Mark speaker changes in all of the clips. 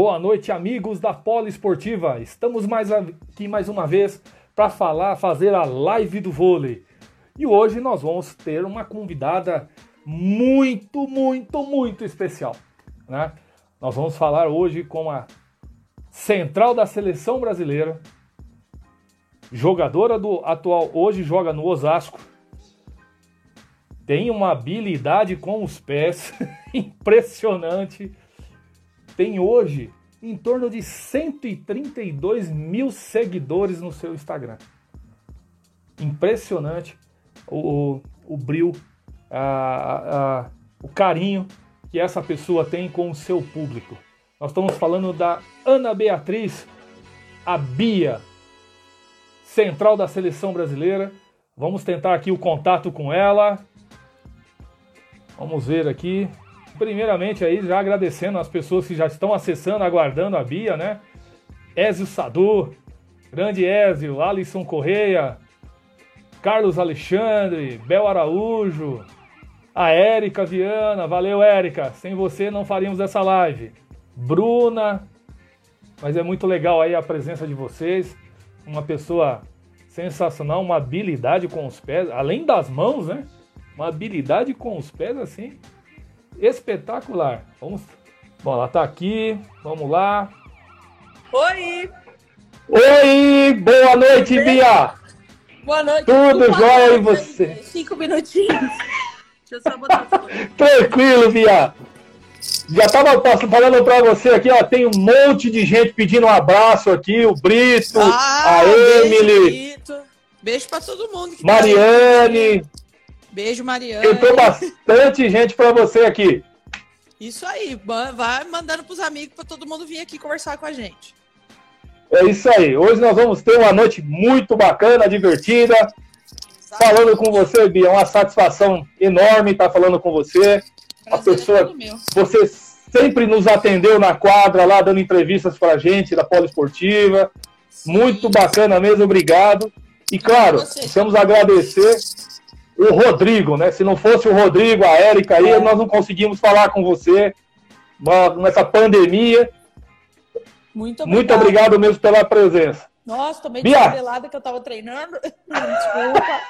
Speaker 1: Boa noite, amigos da Poliesportiva. Estamos mais aqui mais uma vez para falar, fazer a live do vôlei. E hoje nós vamos ter uma convidada muito, muito, muito especial, né? Nós vamos falar hoje com a central da seleção brasileira, jogadora do atual, hoje joga no Osasco. Tem uma habilidade com os pés impressionante. Tem hoje em torno de 132 mil seguidores no seu Instagram. Impressionante o, o, o brilho, a, a, o carinho que essa pessoa tem com o seu público. Nós estamos falando da Ana Beatriz, a Bia, central da seleção brasileira. Vamos tentar aqui o contato com ela. Vamos ver aqui. Primeiramente aí já agradecendo as pessoas que já estão acessando, aguardando a Bia, né? Ézio Sadu, grande Ézio, Alisson Correia, Carlos Alexandre, Bel Araújo, a Érica Viana, valeu Érica, sem você não faríamos essa live. Bruna, mas é muito legal aí a presença de vocês uma pessoa sensacional, uma habilidade com os pés, além das mãos, né? Uma habilidade com os pés assim espetacular. Vamos, bom, ela tá aqui. Vamos lá.
Speaker 2: Oi.
Speaker 1: Oi, boa noite, Bia.
Speaker 2: Boa noite.
Speaker 1: Tudo jóia e você?
Speaker 2: Cinco minutinhos. Deixa eu só botar
Speaker 1: Tranquilo, Bia. Já estava falando para você aqui, ó, tem um monte de gente pedindo um abraço aqui, o Brito, ah, a Emily.
Speaker 2: Beijo, beijo para todo mundo.
Speaker 1: Tá Mariane. Tá
Speaker 2: beijo, Mariane.
Speaker 1: Entrou bastante gente para você aqui.
Speaker 2: Isso aí, vai mandando para os amigos para todo mundo vir aqui conversar com a gente.
Speaker 1: É isso aí. Hoje nós vamos ter uma noite muito bacana, divertida. Sabe? Falando com você, Bia, é uma satisfação enorme estar falando com você a pessoa. Você sempre nos atendeu na quadra lá, dando entrevistas pra gente da Poliesportiva. Muito bacana mesmo, obrigado. E claro, precisamos agradecer o Rodrigo, né? Se não fosse o Rodrigo, a Érica aí, é. nós não conseguimos falar com você nessa pandemia.
Speaker 2: Muito obrigado.
Speaker 1: Muito obrigado mesmo pela presença.
Speaker 2: Nossa, tô meio descabelada que eu tava treinando. Desculpa.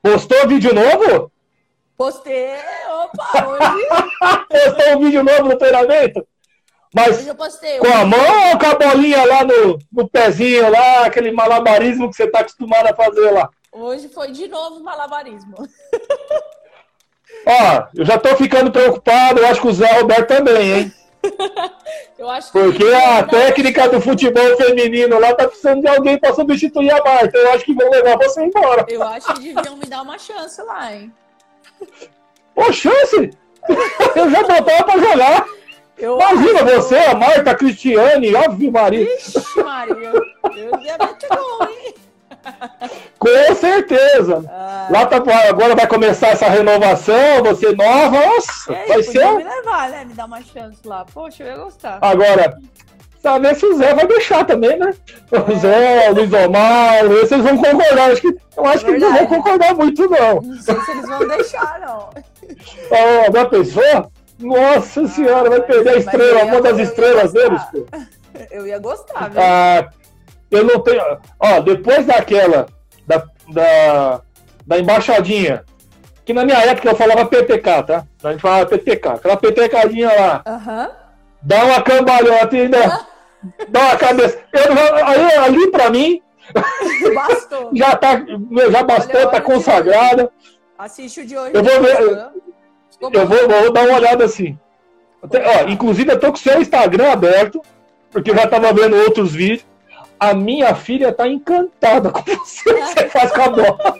Speaker 1: Postou vídeo novo?
Speaker 2: Postei, opa, hoje.
Speaker 1: Postou um vídeo novo no treinamento? Mas
Speaker 2: hoje eu postei,
Speaker 1: com a mão ou com a bolinha lá no, no pezinho, lá, aquele malabarismo que você está acostumado a fazer lá?
Speaker 2: Hoje foi de novo malabarismo.
Speaker 1: Ó, eu já tô ficando preocupado, eu acho que o Zé Roberto também, hein?
Speaker 2: eu acho
Speaker 1: Porque a técnica do futebol feminino lá tá precisando de alguém para substituir a Marta. Eu acho que vão levar você embora.
Speaker 2: Eu acho que deviam me dar uma chance lá, hein?
Speaker 1: Ô, chance! Eu já botava pra jogar. Eu Imagina acho... você, a Marta, a Cristiane, Ave Maria.
Speaker 2: Ixi, Maria, eu ia meter gol, hein?
Speaker 1: Com certeza. Ah, Lá tá, agora vai começar essa renovação, você nova, nossa,
Speaker 2: é,
Speaker 1: vai ser.
Speaker 2: me levar, né? Me dar uma chance lá. Poxa, eu ia gostar.
Speaker 1: Agora, saber se o Zé vai deixar também, né? É. O Zé, o Luiz Omar, vocês vão concordar. Acho que, eu acho é que não vão concordar muito,
Speaker 2: não. Não sei se eles vão deixar, não.
Speaker 1: Ah, da pessoa? Nossa ah, senhora, vai perder a estrela, uma das estrelas deles, pô.
Speaker 2: Eu ia gostar, viu?
Speaker 1: Ah, eu não tenho. Ó, depois daquela, da, da, da embaixadinha, que na minha época eu falava PTK, tá? A gente falava PTK, aquela PTKzinha lá.
Speaker 2: Aham.
Speaker 1: Dá uma cambalhota ainda. dá uma cabeça. Eu, aí, ali pra mim.
Speaker 2: Bastou.
Speaker 1: já, tá, já bastou, olha, tá consagrada.
Speaker 2: Assiste o de hoje.
Speaker 1: Eu vou ver. Eu vou, vou, dar uma olhada assim. Até, ó, inclusive, eu tô com o seu Instagram aberto, porque eu já tava vendo outros vídeos. A minha filha tá encantada com você, você faz com a bola.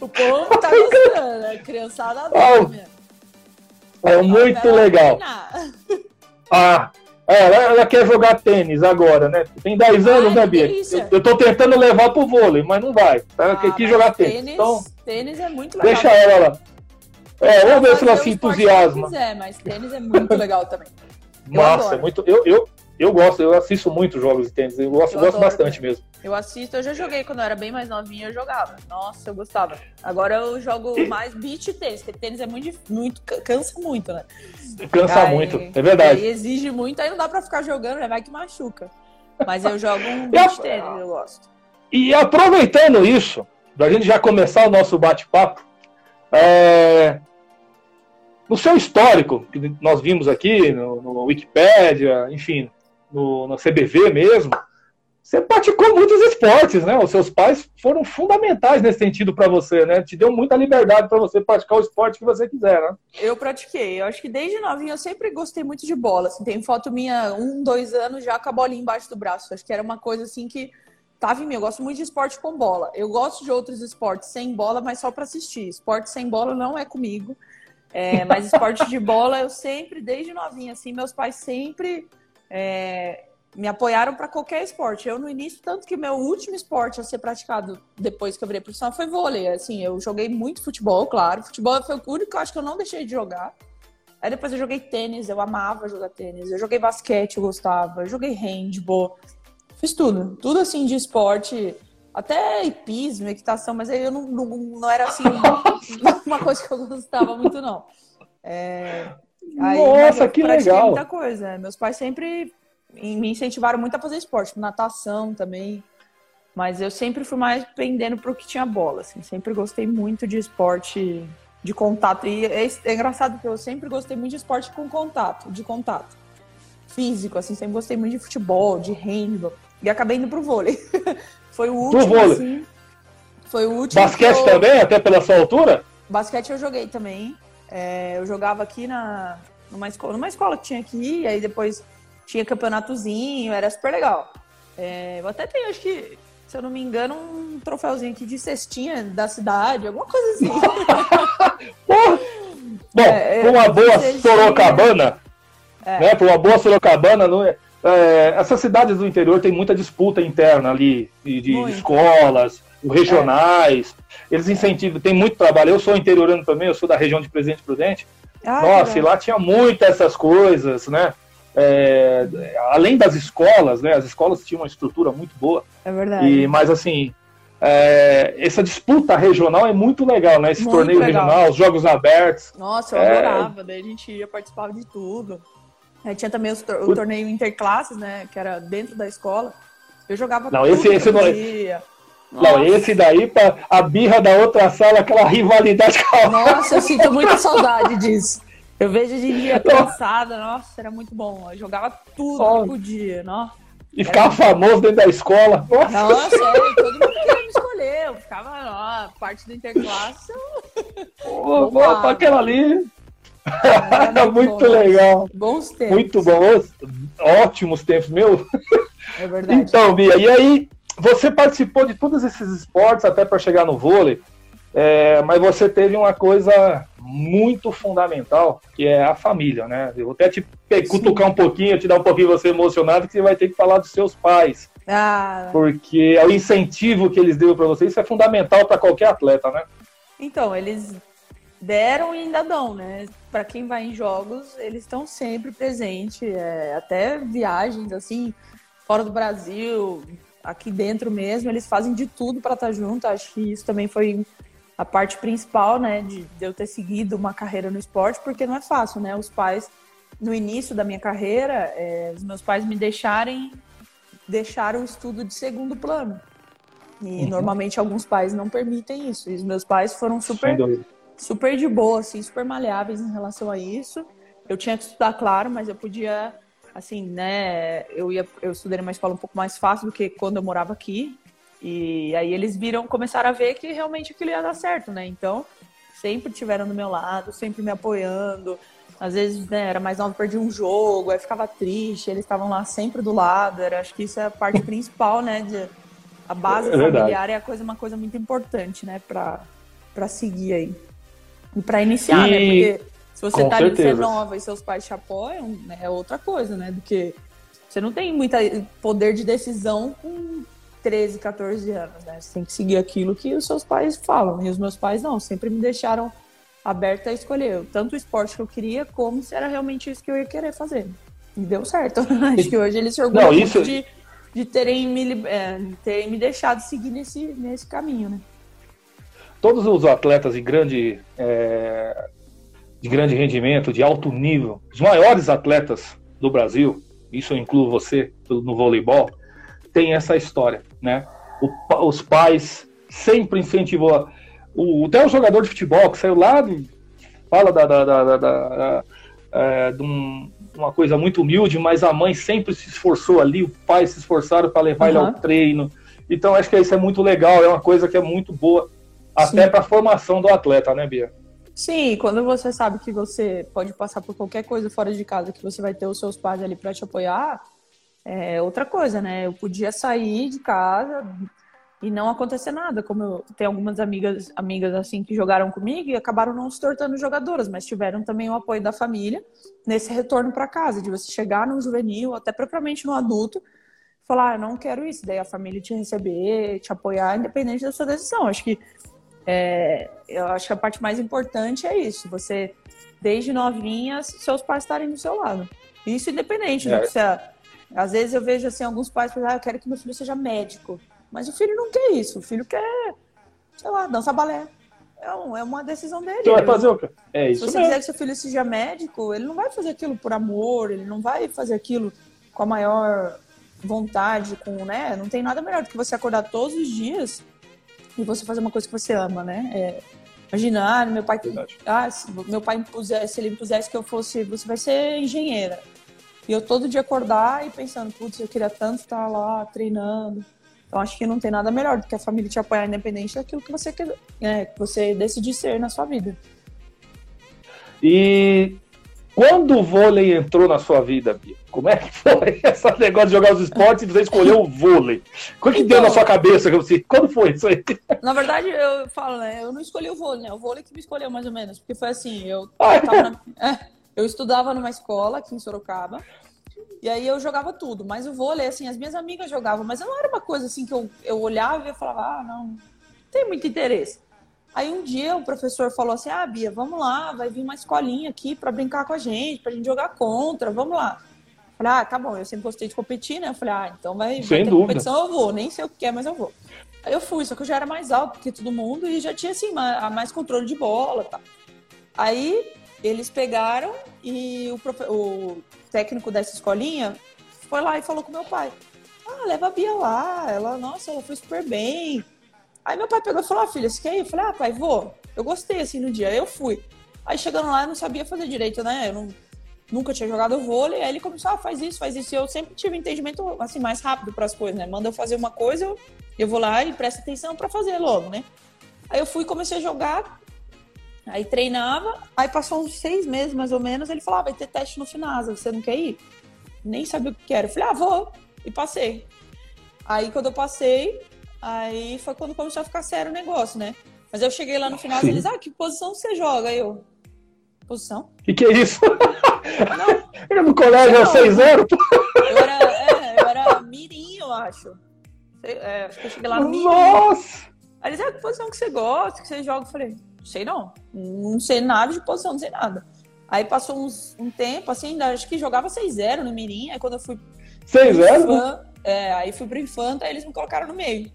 Speaker 2: O povo tá gostando, a criançada adora,
Speaker 1: É muito legal. Ah, É, ela, ela, quer jogar tênis agora, né? Tem 10 anos, né, Bia? Eu, eu tô tentando levar pro vôlei, mas não vai. Ela ah, quer jogar tênis. Tênis, então,
Speaker 2: tênis é muito legal.
Speaker 1: Deixa ela lá. É, vamos ver se ela se entusiasma.
Speaker 2: Quiser, mas tênis é muito legal também.
Speaker 1: Eu Massa, é muito. Eu, eu, eu gosto, eu assisto muito jogos de tênis, eu gosto, eu gosto bastante mesmo.
Speaker 2: Eu assisto, eu já joguei quando eu era bem mais novinha, eu jogava. Nossa, eu gostava. Agora eu jogo mais beach tênis, porque tênis é muito, muito cansa muito, né?
Speaker 1: Cansa aí, muito, é verdade.
Speaker 2: Aí exige muito, aí não dá pra ficar jogando, né? Vai que machuca. Mas eu jogo um beach tênis, eu gosto.
Speaker 1: E aproveitando isso, pra gente já começar o nosso bate-papo, é... no seu histórico, que nós vimos aqui, no, no Wikipedia, enfim, no, no CBV mesmo, você praticou muitos esportes, né? Os seus pais foram fundamentais nesse sentido para você, né? Te deu muita liberdade para você praticar o esporte que você quiser, né?
Speaker 2: Eu pratiquei. Eu acho que desde novinha eu sempre gostei muito de bola. Assim, tem foto minha, um, dois anos já com a bolinha embaixo do braço. Acho que era uma coisa assim que tava em mim. Eu gosto muito de esporte com bola. Eu gosto de outros esportes sem bola, mas só para assistir. Esporte sem bola não é comigo. É, mas esporte de bola eu sempre, desde novinha, assim, meus pais sempre é, me apoiaram para qualquer esporte. Eu no início, tanto que meu último esporte a ser praticado depois que eu virei profissional foi vôlei. Assim, eu joguei muito futebol, claro. Futebol foi o único que eu acho que eu não deixei de jogar. Aí depois eu joguei tênis, eu amava jogar tênis. Eu joguei basquete, eu gostava. Eu joguei handball. Fiz tudo. Tudo assim de esporte. Até hipismo, equitação, mas aí eu não, não, não era assim uma coisa que eu gostava muito, não. É...
Speaker 1: Aí, Nossa, que legal!
Speaker 2: muita coisa. Meus pais sempre me incentivaram muito a fazer esporte, tipo, natação também. Mas eu sempre fui mais pendendo pro que tinha bola, assim. Sempre gostei muito de esporte de contato. E é, é engraçado porque eu sempre gostei muito de esporte com contato, de contato. Físico, assim, sempre gostei muito de futebol, de handball. E acabei indo pro vôlei. foi o último, vôlei. assim. Foi o último.
Speaker 1: Basquete eu... também, até pela sua altura?
Speaker 2: Basquete eu joguei também. É, eu jogava aqui na, numa, escola, numa escola que tinha aqui, e aí depois tinha campeonatozinho, era super legal. É, eu até tenho, acho que, se eu não me engano, um troféuzinho aqui de cestinha da cidade, alguma coisa assim.
Speaker 1: Bom, é, é uma boa Sorocabana, é. né? Para uma boa Sorocabana, não é, é, essas cidades do interior tem muita disputa interna ali, de, de escolas, regionais. É. Eles incentivam, tem muito trabalho. Eu sou interiorano também, eu sou da região de Presidente Prudente. Ah, Nossa, e lá tinha muitas essas coisas, né? É, além das escolas, né? As escolas tinham uma estrutura muito boa.
Speaker 2: É verdade.
Speaker 1: E, mas assim, é, essa disputa regional é muito legal, né? Esse muito torneio legal. regional, os jogos abertos.
Speaker 2: Nossa, eu é... adorava. Daí a gente ia participar de tudo. Aí tinha também o torneio interclasses, né? Que era dentro da escola. Eu jogava
Speaker 1: não, esse, esse não é... Não, esse daí, pra, a birra da outra sala, aquela rivalidade.
Speaker 2: Nossa, eu sinto muita saudade disso. Eu vejo em dia cansada, nossa, era muito bom. Eu jogava tudo oh. que podia, nossa.
Speaker 1: E ficava famoso dentro da escola.
Speaker 2: Nossa, nossa é, todo mundo queria me escolher. Eu ficava, ó, parte do interclasse.
Speaker 1: Oh, oh, aquela ali. Era muito, muito bom, legal.
Speaker 2: Bons tempos.
Speaker 1: Muito bons. Ótimos tempos, meu.
Speaker 2: É verdade.
Speaker 1: Então, Bia, e aí você participou de todos esses esportes até para chegar no vôlei, é, mas você teve uma coisa muito fundamental, que é a família, né? Eu vou até te cutucar um pouquinho, te dar um pouquinho você emocionado, que você vai ter que falar dos seus pais.
Speaker 2: Ah.
Speaker 1: Porque é o incentivo que eles deu para você, isso é fundamental para qualquer atleta, né?
Speaker 2: Então, eles deram e ainda dão, né? Para quem vai em jogos, eles estão sempre presentes, é, até viagens assim, fora do Brasil, aqui dentro mesmo, eles fazem de tudo para estar tá junto. Acho que isso também foi a parte principal, né, de, de, eu ter seguido uma carreira no esporte, porque não é fácil, né? Os pais, no início da minha carreira, é, os meus pais me deixarem deixar o estudo de segundo plano. E uhum. normalmente alguns pais não permitem isso. E os meus pais foram super, super de boa, assim, super maleáveis em relação a isso. Eu tinha que estudar, claro, mas eu podia, assim, né? Eu ia, eu estudei numa escola um pouco mais fácil do que quando eu morava aqui. E aí eles viram, começaram a ver que realmente aquilo ia dar certo, né? Então, sempre tiveram do meu lado, sempre me apoiando. Às vezes, né, era mais nova, perdi um jogo, aí ficava triste, eles estavam lá sempre do lado. Era, acho que isso é a parte principal, né? De, a base é familiar é a coisa, uma coisa muito importante, né, para para seguir aí. E para iniciar, né? e... né? Porque se você Com tá ali, você é nova e seus pais te apoiam, né, é outra coisa, né? Do que você não tem muito poder de decisão com 13, 14 anos, né? Você tem que seguir aquilo que os seus pais falam. E os meus pais não, sempre me deixaram aberta a escolher tanto o esporte que eu queria, como se era realmente isso que eu ia querer fazer. E deu certo. Acho que hoje eles se orgulham não, isso... de, de terem me, é, terem me deixado seguir nesse, nesse caminho, né?
Speaker 1: Todos os atletas de grande, é, de grande rendimento, de alto nível, os maiores atletas do Brasil, isso eu incluo você no voleibol, tem essa história, né? O, os pais sempre incentivou o, até o jogador de futebol que saiu lá, fala da, da, da, da, é, de um, uma coisa muito humilde, mas a mãe sempre se esforçou ali, o pai se esforçaram para levar uhum. ele ao treino. Então acho que isso é muito legal, é uma coisa que é muito boa, até para a formação do atleta, né, Bia?
Speaker 2: Sim, quando você sabe que você pode passar por qualquer coisa fora de casa, que você vai ter os seus pais ali para te apoiar, é outra coisa, né? Eu podia sair de casa, e não acontecer nada. Como eu tenho algumas amigas, amigas assim que jogaram comigo e acabaram não se tornando jogadoras, mas tiveram também o apoio da família nesse retorno para casa, de você chegar no juvenil, até propriamente no adulto, falar, ah, não quero isso, daí a família te receber, te apoiar, independente da sua decisão. Acho que é, eu acho que a parte mais importante é isso, você desde novinha, seus pais estarem do seu lado. Isso independente, né? é. Você, às vezes eu vejo assim alguns pais falando, ah, eu quero que meu filho seja médico. Mas o filho não quer isso. O filho quer, sei lá, dançar balé. É, um, é uma decisão dele.
Speaker 1: Você vai fazer o quê? É isso
Speaker 2: Se você mesmo. quiser que seu filho seja médico, ele não vai fazer aquilo por amor, ele não vai fazer aquilo com a maior vontade, com, né? Não tem nada melhor do que você acordar todos os dias e você fazer uma coisa que você ama, né? É, imagina, ah, meu pai, ah, se meu pai impusesse, se ele impusesse que eu fosse, você vai ser engenheira. E eu todo dia acordar e pensando, putz, eu queria tanto estar lá treinando. Então acho que não tem nada melhor do que a família te apoiar independente daquilo que você quer, é, que você decidir ser na sua vida.
Speaker 1: E quando o vôlei entrou na sua vida, Bia? Como é que foi esse negócio de jogar os esportes e você escolheu o vôlei? O que então, deu na sua cabeça? Quando foi isso aí?
Speaker 2: Na verdade, eu falo, né? Eu não escolhi o vôlei, né? O vôlei que me escolheu mais ou menos. Porque foi assim, eu, ah, eu, na, é, eu estudava numa escola aqui em Sorocaba. E aí eu jogava tudo, mas o vôlei, assim, as minhas amigas jogavam, mas não era uma coisa assim que eu, eu olhava e eu falava, ah, não, não tem muito interesse. Aí um dia o professor falou assim, ah, Bia, vamos lá, vai vir uma escolinha aqui para brincar com a gente, pra gente jogar contra, vamos lá. falei, ah, tá bom, eu sempre gostei de competir, né? Eu falei, ah, então vai,
Speaker 1: Sem vai
Speaker 2: competição, eu vou, nem sei o que é, mas eu vou. Aí eu fui, só que eu já era mais alto que todo mundo e já tinha, assim, mais, controle de bola e tá. Aí eles pegaram e o, o técnico dessa escolinha foi lá e falou com meu pai. Ah, leva a Bia lá. Ela, nossa, ela foi super bem. Aí meu pai pegou e falou, ah, filha, você quer ir? Eu falei, ah, pai, vou. Eu gostei, assim, no dia. Eu fui. Aí chegando lá, eu não sabia fazer direito, né? Eu não, nunca tinha jogado vôlei. Aí ele começou, ah, faz isso, faz isso. E eu sempre tive entendimento, assim, mais rápido para as coisas, né? Manda eu fazer uma coisa, eu, eu vou lá e presto atenção para fazer logo, né? Aí eu fui comecei a jogar. Aí treinava, aí passou uns seis meses mais ou menos, ele falou: ah, vai ter teste no Finasa, você não quer ir? Nem sabia o que era. Eu falei, ah, vou. E passei. Aí quando eu passei, aí foi quando começou a ficar sério o negócio, né? Mas eu cheguei lá no final e eles, ah, que posição você joga? Aí eu, posição?
Speaker 1: O que, que é isso? Não. Eu no colégio é 6-0?
Speaker 2: Eu era, é, eu era mirim, eu acho. É, acho que eu cheguei lá no
Speaker 1: mirim. Nossa!
Speaker 2: Aí eles, ah, que posição que você gosta, que você joga? Eu falei, sei não. Não sei nada de posição, não sei nada. Aí passou uns, um tempo, assim, acho que jogava 6-0 no Mirim. Aí quando eu fui.
Speaker 1: 6-0?
Speaker 2: É, aí fui pro Infanta, aí eles me colocaram no meio.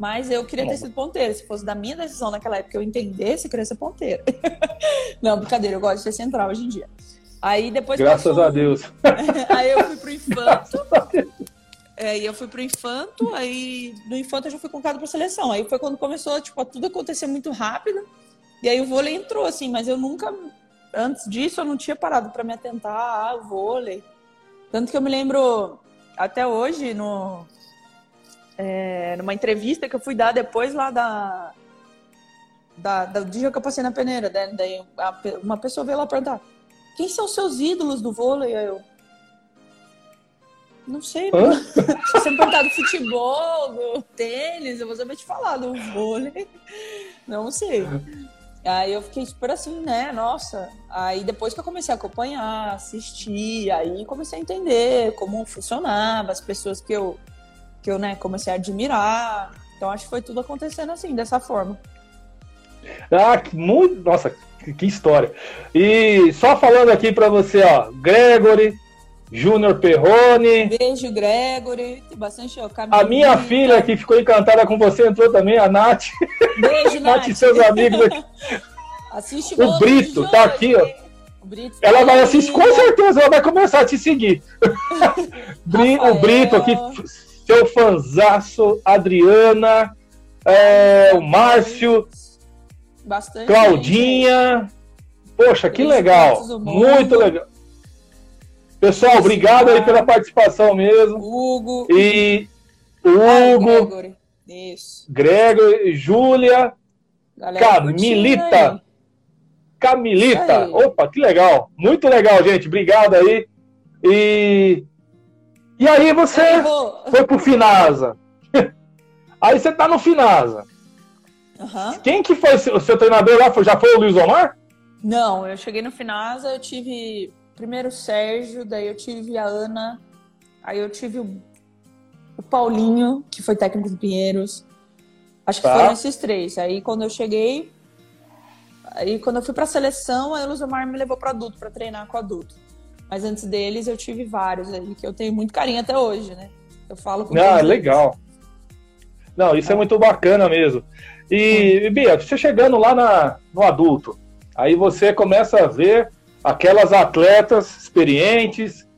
Speaker 2: Mas eu queria ter sido ponteira. Se fosse da minha decisão naquela época eu entendesse, eu queria ser ponteira. não, brincadeira, eu gosto de ser central hoje em dia. Aí depois.
Speaker 1: Graças passou... a Deus.
Speaker 2: aí eu fui pro Infanto. É, e eu fui pro Infanto, aí no Infanto eu já fui convocado pra seleção. Aí foi quando começou, tipo, a tudo acontecer muito rápido. E aí o vôlei entrou, assim, mas eu nunca, antes disso, eu não tinha parado para me atentar ao vôlei. Tanto que eu me lembro, até hoje, no, é, numa entrevista que eu fui dar depois lá da, da, do dia que eu passei na peneira. Né? Daí uma pessoa veio lá perguntar: quem são seus ídolos do vôlei? Aí eu, não sei. Se você me perguntar do futebol, do tênis, eu vou saber te falar do vôlei. Não sei. Aí eu fiquei super assim, né? Nossa. Aí depois que eu comecei a acompanhar, assistir, aí comecei a entender como funcionava, as pessoas que eu, que eu né, comecei a admirar. Então acho que foi tudo acontecendo assim, dessa forma.
Speaker 1: Ah, que muito. Nossa, que, história. E só falando aqui para você, ó, Gregory, Júnior Perrone.
Speaker 2: Beijo, Gregory. Tem bastante. Ó,
Speaker 1: a minha filha que ficou encantada com você entrou também, a Nath.
Speaker 2: Beijo, Nath.
Speaker 1: Nath e seus amigos aqui.
Speaker 2: Assiste
Speaker 1: o Brito, tá aqui, ó.
Speaker 2: Brito
Speaker 1: ela tá vai assistir, com certeza, ela vai começar a te seguir. o Brito aqui, seu fanzaço, Adriana, é, o Márcio,
Speaker 2: Bastante
Speaker 1: Claudinha. Gente. Poxa, que legal. Muito legal. Pessoal, obrigado aí pela participação mesmo.
Speaker 2: Hugo.
Speaker 1: E Hugo.
Speaker 2: Ah, Gregory. Isso.
Speaker 1: Gregory, Júlia. Camilita. Camilita. Opa, que legal. Muito legal, gente. Obrigado aí. E e aí você foi pro Finasa. aí você tá no Finasa.
Speaker 2: Uhum.
Speaker 1: Quem que foi o seu treinador lá? Já foi o Luiz Omar?
Speaker 2: Não, eu cheguei no Finasa, eu tive primeiro o Sérgio, daí eu tive a Ana, aí eu tive o, o Paulinho, que foi técnico do Pinheiros. Acho que tá. foram esses três. Aí quando eu cheguei, aí quando eu fui pra seleção, aí o Luzomar me levou para adulto, para treinar com adulto. Mas antes deles eu tive vários aí, que eu tenho muito carinho até hoje, né? Eu falo com
Speaker 1: Ah, legal. Não, isso é. é muito bacana mesmo. E, Bia, você chegando lá na, no adulto, aí você começa a ver aquelas atletas experientes,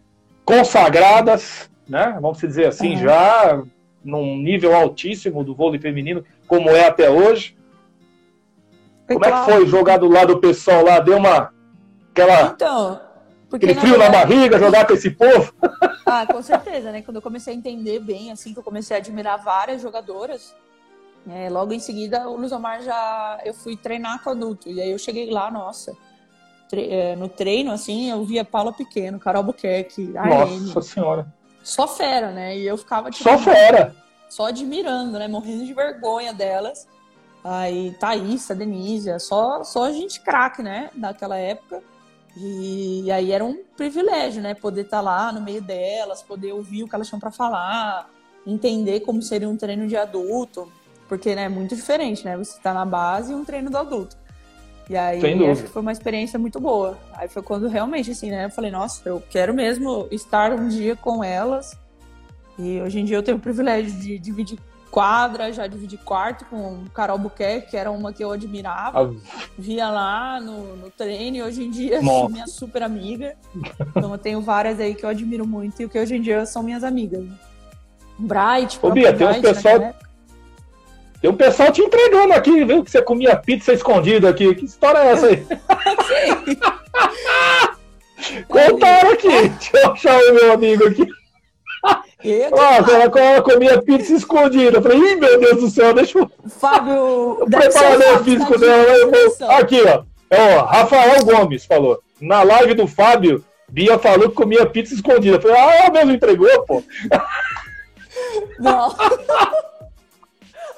Speaker 1: consagradas, né? Vamos dizer assim, uhum. já num nível altíssimo do vôlei feminino, como é até hoje. Como é que foi jogar do lado do pessoal lá? Deu uma. Aquela.
Speaker 2: Então.
Speaker 1: Aquele frio na, verdade... na barriga, jogar com esse povo?
Speaker 2: Ah, com certeza, né? Quando eu comecei a entender bem, assim, que eu comecei a admirar várias jogadoras, é, logo em seguida, o Luzomar já. Eu fui treinar com adulto. E aí eu cheguei lá, nossa. Tre... É, no treino, assim, eu via Paula Pequeno, Carol Buquerque,
Speaker 1: Nossa Senhora.
Speaker 2: Só fera, né? E eu ficava
Speaker 1: tipo, Só fera!
Speaker 2: Só admirando, né? Morrendo de vergonha delas. Aí, Thaís, a Denise, só, só gente craque, né? Daquela época. E, aí era um privilégio, né? Poder estar tá lá no meio delas, poder ouvir o que elas tinham para falar, entender como seria um treino de adulto. Porque né, é muito diferente, né? Você está na base e um treino do adulto. E aí acho que foi uma experiência muito boa. Aí foi quando realmente, assim, né? Eu falei, nossa, eu quero mesmo estar um dia com elas. E hoje em dia eu tenho o privilégio de dividir quadra, já dividi quarto com Carol Buquerque, que era uma que eu admirava. Ah. Via lá no, no treino e hoje em dia é minha super amiga. Então eu tenho várias aí que eu admiro muito e que hoje em dia são minhas amigas. Bright,
Speaker 1: Ô, Bia, tem uns pessoal. Tem um pessoal te entregando aqui, viu? Que você comia pizza escondido aqui. Que história é essa aí? Contaram aqui. Deixa eu achar o meu amigo aqui. Nossa, ela, ela comia pizza escondida. Eu falei, ih, meu Deus do céu, deixa eu.
Speaker 2: Fábio.
Speaker 1: O preparador físico dela. Aqui, ó. ó. Rafael Gomes falou. Na live do Fábio, Bia falou que comia pizza escondida. Eu falei, ah, ela mesmo entregou, pô.
Speaker 2: Não.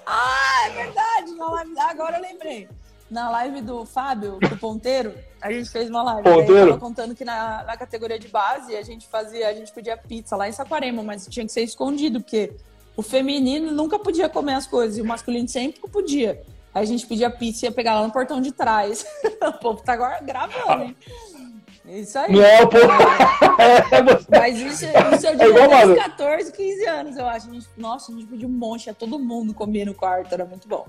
Speaker 2: Ah, é verdade. Live... Agora eu lembrei. Na live do Fábio, do Ponteiro, a gente fez uma live.
Speaker 1: Ponteiro.
Speaker 2: Contando que na, na categoria de base a gente fazia, a gente pedia pizza lá em Saquarema, mas tinha que ser escondido, porque o feminino nunca podia comer as coisas e o masculino sempre podia. Aí a gente pedia pizza e ia pegar lá no portão de trás. o povo tá agora gravando, hein? Isso aí.
Speaker 1: Não, pô.
Speaker 2: É, Mas isso, isso eu devia ter 14, 15 anos, eu acho. A gente, nossa, a gente pediu um monte, ia todo mundo comia no quarto, era muito bom.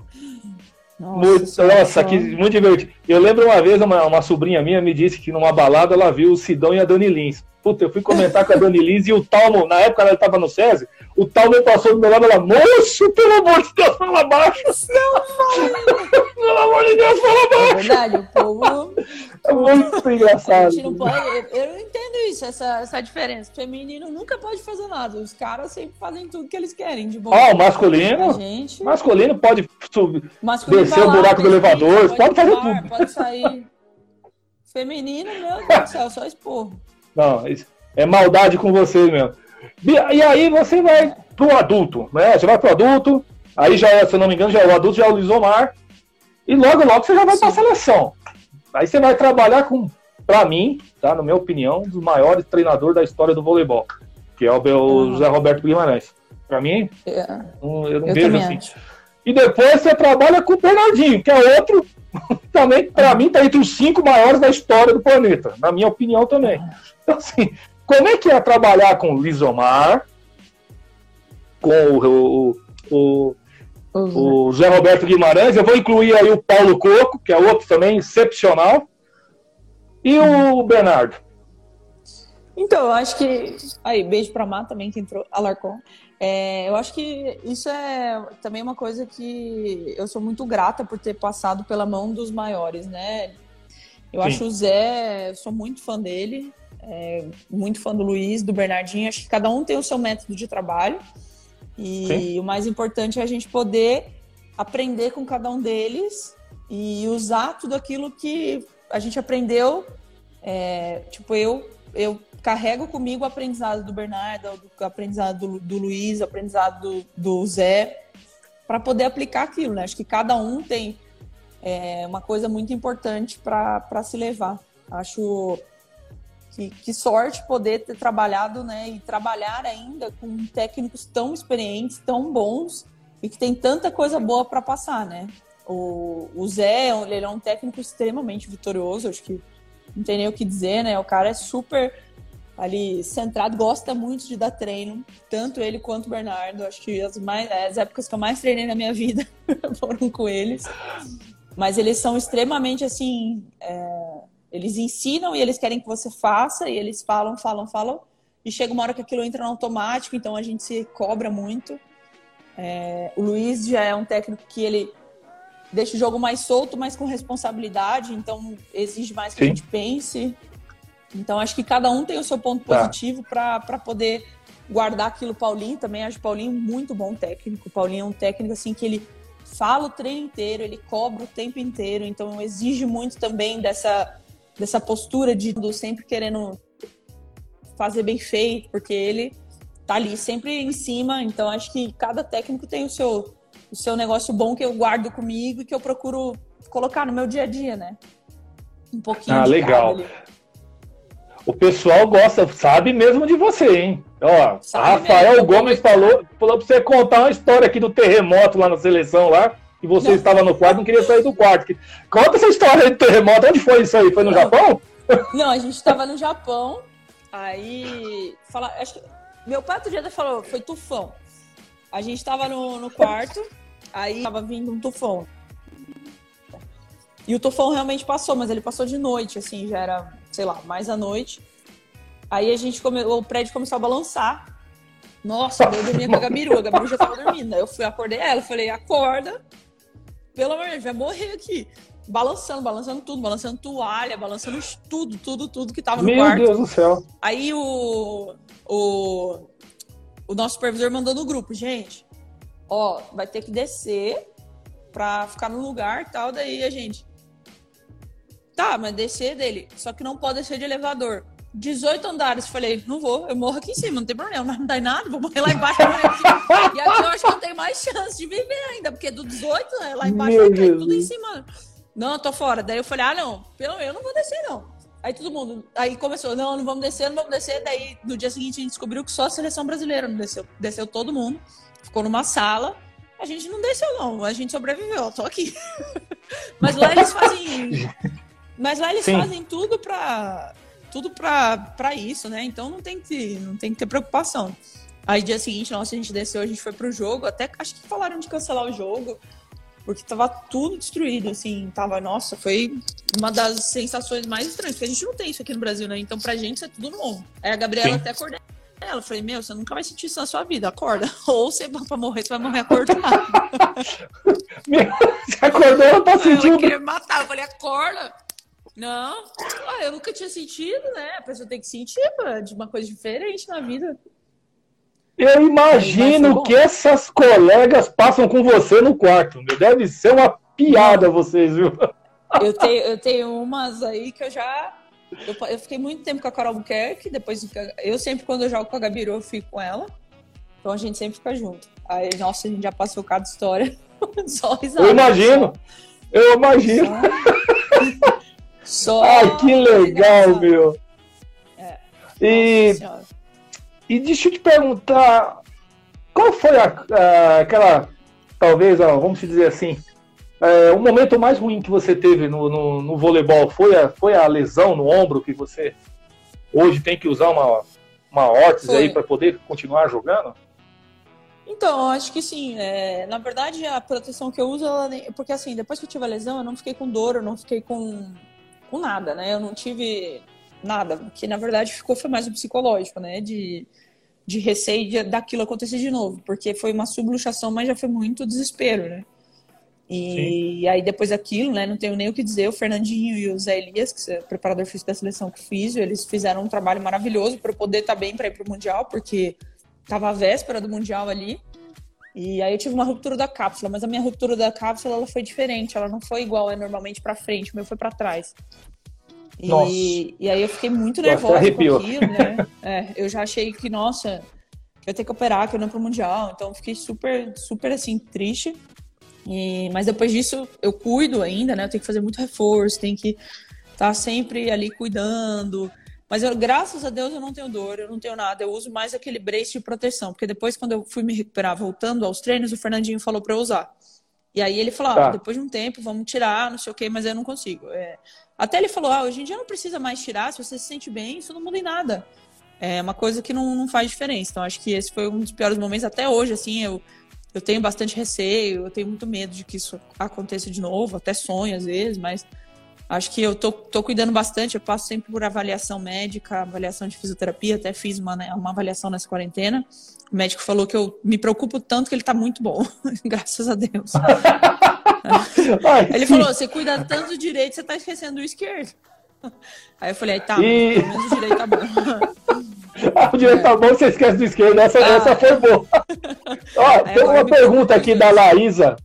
Speaker 1: Nossa, muito, nossa que muito divertido. Eu lembro uma vez, uma, uma sobrinha minha me disse que numa balada ela viu o Sidão e a Dani Lins. Puta, eu fui comentar com a Dani Lins e o Talmo, na época ela estava no SESI, o Talmo passou do meu lado e ela, moço, pelo amor de Deus, fala baixo. Não, fala. pelo amor de Deus, fala baixo. É
Speaker 2: verdade, o povo
Speaker 1: é muito engraçado.
Speaker 2: Não pode, eu não entendo isso, essa, essa diferença. Feminino nunca pode fazer nada. Os caras sempre fazem tudo que eles querem. De bom.
Speaker 1: Ah, o masculino? Gente... Masculino pode subir, masculino descer o buraco do elevador, pode, pode fazer tudo.
Speaker 2: Pode sair. Feminino, meu Deus do céu, só expor.
Speaker 1: Não, isso é maldade com você mesmo. E aí você vai pro adulto, né? Você vai pro adulto, aí já é, se eu não me engano, já é o adulto, já é o Lisomar. e logo, logo você já vai para a seleção. Aí você vai trabalhar com, para mim, tá, na minha opinião, um dos maiores treinadores da história do voleibol, que é o, o José Roberto Guimarães. Para mim, é. eu não eu vejo assim. Acho. E depois você trabalha com o Bernardinho, que é outro, também, para mim, tá entre os cinco maiores da história do planeta, na minha opinião também. Então, assim, como é que é trabalhar com o Lisomar, com o, o, o o Zé Roberto Guimarães, eu vou incluir aí o Paulo Coco, que é outro também excepcional, e o Bernardo.
Speaker 2: Então, eu acho que. Aí, beijo pra Má também, que entrou, Alarcon. É, eu acho que isso é também uma coisa que eu sou muito grata por ter passado pela mão dos maiores, né? Eu Sim. acho o Zé, sou muito fã dele, é, muito fã do Luiz, do Bernardinho. Acho que cada um tem o seu método de trabalho. E Sim. o mais importante é a gente poder aprender com cada um deles e usar tudo aquilo que a gente aprendeu. É, tipo, eu, eu carrego comigo o aprendizado do Bernardo, o aprendizado do, do Luiz, o aprendizado do, do Zé, para poder aplicar aquilo, né? Acho que cada um tem é, uma coisa muito importante para se levar. Acho que, que, sorte poder ter trabalhado, né, e trabalhar ainda com técnicos tão experientes, tão bons e que tem tanta coisa boa para passar, né? O, o Zé, ele é um técnico extremamente vitorioso, acho que não tem nem o que dizer, né? O cara é super ali centrado, gosta muito de dar treino, tanto ele quanto o Bernardo. Acho que as, mais, as épocas que eu mais treinei na minha vida foram com eles. Mas eles são extremamente assim. É eles ensinam e eles querem que você faça, e eles falam, falam, falam, e chega uma hora que aquilo entra no automático, então a gente se cobra muito. É, o Luiz já é um técnico que ele deixa o jogo mais solto, mas com responsabilidade, então exige mais que Sim. a gente pense. Então acho que cada um tem o seu ponto tá. positivo para poder guardar aquilo. Paulinho também, acho o Paulinho muito bom técnico. O Paulinho é um técnico assim que ele fala o treino inteiro, ele cobra o tempo inteiro, então exige muito também dessa dessa postura de sempre querendo fazer bem feito, porque ele tá ali sempre em cima, então acho que cada técnico tem o seu o seu negócio bom que eu guardo comigo e que eu procuro colocar no meu dia a dia, né?
Speaker 1: Um pouquinho. Ah, legal. O pessoal gosta, sabe mesmo de você, hein? Ó, Rafael mesmo, Gomes falou, falou pra você contar uma história aqui do terremoto lá na seleção lá que você não. estava no quarto e não queria sair do quarto. Conta essa história do terremoto. Onde foi isso aí? Foi no não. Japão?
Speaker 2: Não, a gente estava no Japão. Aí. Fala, acho que, meu pai outro dia falou, foi tufão. A gente estava no, no quarto, aí estava vindo um tufão. E o tufão realmente passou, mas ele passou de noite, assim, já era, sei lá, mais à noite. Aí a gente come... o prédio começou a balançar. Nossa, eu dormia com a Gabiru, a Gabiru já tava dormindo. Aí eu fui acordei ela, falei, acorda, pelo amor de Deus, vai morrer aqui. Balançando, balançando tudo, balançando toalha, balançando tudo, tudo, tudo que tava no
Speaker 1: Meu
Speaker 2: quarto.
Speaker 1: Meu Deus do céu.
Speaker 2: Aí o, o, o nosso supervisor mandou no grupo, gente, ó, vai ter que descer pra ficar no lugar e tal. Daí a gente, tá, mas descer dele, só que não pode descer de elevador. 18 andares. Falei, não vou, eu morro aqui em cima, não tem problema, não dá em nada, vou morrer lá embaixo. e aqui eu acho que eu tenho mais chance de viver ainda, porque do 18, né, lá embaixo vai cair tudo em cima. Não, eu tô fora. Daí eu falei, ah, não, pelo eu não vou descer, não. Aí todo mundo, aí começou, não, não vamos descer, não vamos descer. Daí no dia seguinte a gente descobriu que só a seleção brasileira não desceu. Desceu todo mundo, ficou numa sala. A gente não desceu, não, a gente sobreviveu, eu tô aqui. Mas lá eles fazem. Mas lá eles Sim. fazem tudo pra tudo para isso, né? Então não tem que não tem que ter preocupação. Aí dia seguinte, nossa, a gente desceu, a gente foi pro jogo, até acho que falaram de cancelar o jogo, porque tava tudo destruído, assim, tava, nossa, foi uma das sensações mais estranhas, porque a gente não tem isso aqui no Brasil, né? Então pra gente isso é tudo novo. Aí a Gabriela Sim. até acordou ela, falei, meu, você nunca vai sentir isso na sua vida, acorda. Ou você vai pra morrer, você vai morrer acordado.
Speaker 1: você acordou, ela tá sentindo.
Speaker 2: Ela queria matar, eu falei, acorda. Não, ah, eu nunca tinha sentido, né? A pessoa tem que sentir de uma coisa diferente na vida.
Speaker 1: Eu imagino que essas colegas passam com você no quarto. Deve ser uma piada vocês, viu?
Speaker 2: Eu tenho, eu tenho umas aí que eu já. Eu, eu fiquei muito tempo com a Carol Buquerque, depois eu sempre, quando eu jogo com a Gabiru, eu fico com ela. Então a gente sempre fica junto. Aí, nossa, a gente já passou cada história. Só risada.
Speaker 1: Eu imagino. Só. Eu imagino. Só... Ai, que legal, meu. É. E, e deixa eu te perguntar, qual foi a, a, aquela, talvez, ó, vamos dizer assim, é, o momento mais ruim que você teve no, no, no, voleibol foi a, foi a lesão no ombro que você hoje tem que usar uma, uma órtese aí para poder continuar jogando?
Speaker 2: Então, acho que sim. É, na verdade, a proteção que eu uso, ela, porque assim, depois que eu tive a lesão, eu não fiquei com dor, eu não fiquei com, com nada, né? Eu não tive nada. O que na verdade ficou foi mais o psicológico, né? De, de receio de, daquilo acontecer de novo, porque foi uma subluxação, mas já foi muito desespero, né? E aí depois daquilo, né, não tenho nem o que dizer, o Fernandinho e o Zé Elias, que é o preparador físico da seleção que fiz, eles fizeram um trabalho maravilhoso para poder estar tá bem para ir para o Mundial, porque tava a véspera do Mundial ali. E aí eu tive uma ruptura da cápsula, mas a minha ruptura da cápsula ela foi diferente, ela não foi igual é normalmente para frente, o meu foi para trás. E, e aí eu fiquei muito nervosa com aquilo, né? É, eu já achei que, nossa, eu ia ter que operar, que eu não pro Mundial, então fiquei super, super assim, triste. E, mas depois disso eu cuido ainda, né? Eu tenho que fazer muito reforço, tenho que estar tá sempre ali cuidando. Mas eu, graças a Deus eu não tenho dor, eu não tenho nada. Eu uso mais aquele brace de proteção, porque depois quando eu fui me recuperar voltando aos treinos, o Fernandinho falou para eu usar. E aí ele falou, ah, tá. ah, depois de um tempo, vamos tirar, não sei o quê, mas eu não consigo. É... Até ele falou, ah, hoje em dia não precisa mais tirar, se você se sente bem, isso não muda em nada. É uma coisa que não, não faz diferença. Então acho que esse foi um dos piores momentos até hoje, assim, eu eu tenho bastante receio, eu tenho muito medo de que isso aconteça de novo, até sonho às vezes, mas acho que eu tô, tô cuidando bastante, eu passo sempre por avaliação médica, avaliação de fisioterapia, até fiz uma, né, uma avaliação nessa quarentena. O médico falou que eu me preocupo tanto que ele tá muito bom, graças a Deus. ele falou: você cuida tanto do direito, você tá esquecendo do esquerdo. Aí eu falei, tá, e... pelo menos o direito tá bom.
Speaker 1: ah, o direito é. tá bom, você esquece do esquerdo. Essa, ah. essa foi boa. Ó, tem uma pergunta aqui da Laísa.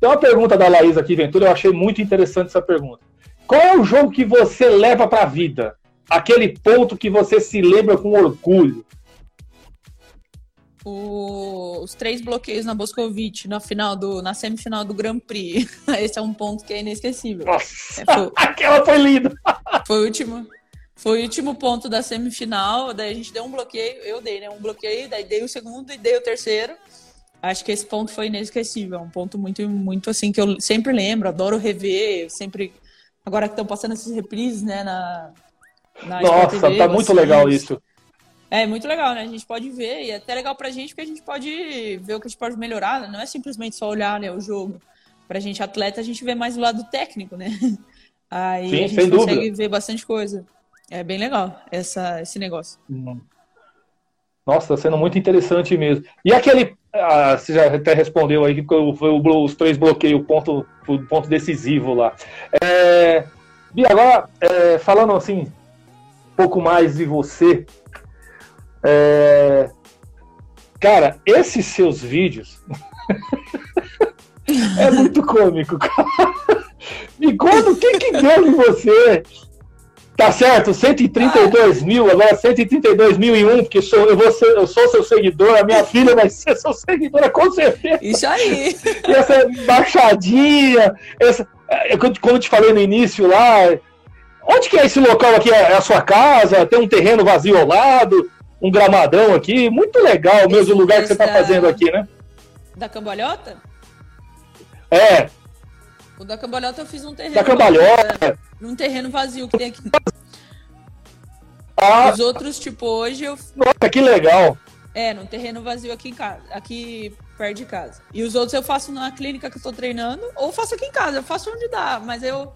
Speaker 1: Tem uma pergunta da Laísa aqui, Ventura, eu achei muito interessante essa pergunta. Qual é o jogo que você leva pra vida? Aquele ponto que você se lembra com orgulho?
Speaker 2: o, os três bloqueios na Boscovite na final do, na semifinal do Grand Prix. Esse é um ponto que é inesquecível.
Speaker 1: Nossa, é, foi, aquela foi linda.
Speaker 2: Foi o último. Foi o último ponto da semifinal, daí a gente deu um bloqueio, eu dei, né? Um bloqueio, daí dei o segundo e dei o terceiro. Acho que esse ponto foi inesquecível, um ponto muito, muito assim que eu sempre lembro, adoro rever, sempre. Agora que estão passando esses reprises, né, na,
Speaker 1: na Nossa, TV, tá muito legal isso.
Speaker 2: É muito legal, né? A gente pode ver, e é até legal pra gente porque a gente pode ver o que a gente pode melhorar, né? não é simplesmente só olhar né, o jogo. Pra gente atleta, a gente vê mais o lado técnico, né? Aí Sim, a gente consegue dúvida. ver bastante coisa. É bem legal essa, esse negócio. Hum.
Speaker 1: Nossa, tá sendo muito interessante mesmo. E aquele. Ah, você já até respondeu aí que foi os três bloqueios, o ponto, o ponto decisivo lá. É, Bia, agora, é, falando assim, um pouco mais de você, é... Cara, esses seus vídeos é muito cômico, cara. Me conta o que que deu em você. Tá certo, 132 mil, agora 132.001, porque sou, eu, vou ser, eu sou seu seguidor, a minha filha vai ser seu seguidora, com certeza.
Speaker 2: Isso aí.
Speaker 1: E essa baixadinha, essa, é, como eu te falei no início lá, onde que é esse local aqui? É a sua casa? Tem um terreno vazio ao lado? um gramadão aqui. Muito legal mesmo o lugar que você está fazendo aqui, né?
Speaker 2: Da cambalhota?
Speaker 1: É.
Speaker 2: O da cambalhota eu fiz um terreno.
Speaker 1: Da cambalhota?
Speaker 2: Num terreno vazio que tem aqui. Ah. Os outros, tipo, hoje eu.
Speaker 1: Nossa, que legal!
Speaker 2: É, num terreno vazio aqui em casa, aqui perto de casa. E os outros eu faço na clínica que eu tô treinando, ou faço aqui em casa, eu faço onde dá, mas eu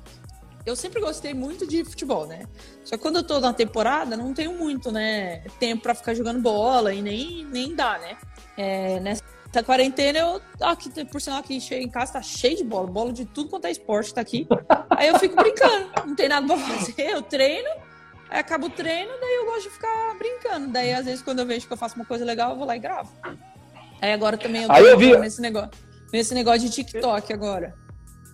Speaker 2: eu sempre gostei muito de futebol, né? Só que quando eu tô na temporada, não tenho muito, né, tempo para ficar jogando bola e nem, nem dá, né? É, nessa quarentena, eu. Aqui, por sinal, aqui em casa tá cheio de bola, bola de tudo quanto é esporte tá aqui. Aí eu fico brincando, não tem nada pra fazer, eu treino, aí acabo o treino, daí eu gosto de ficar brincando. Daí, às vezes, quando eu vejo que eu faço uma coisa legal, eu vou lá e gravo. Aí agora também eu tô
Speaker 1: aí eu vi...
Speaker 2: nesse negócio, nesse negócio de TikTok agora.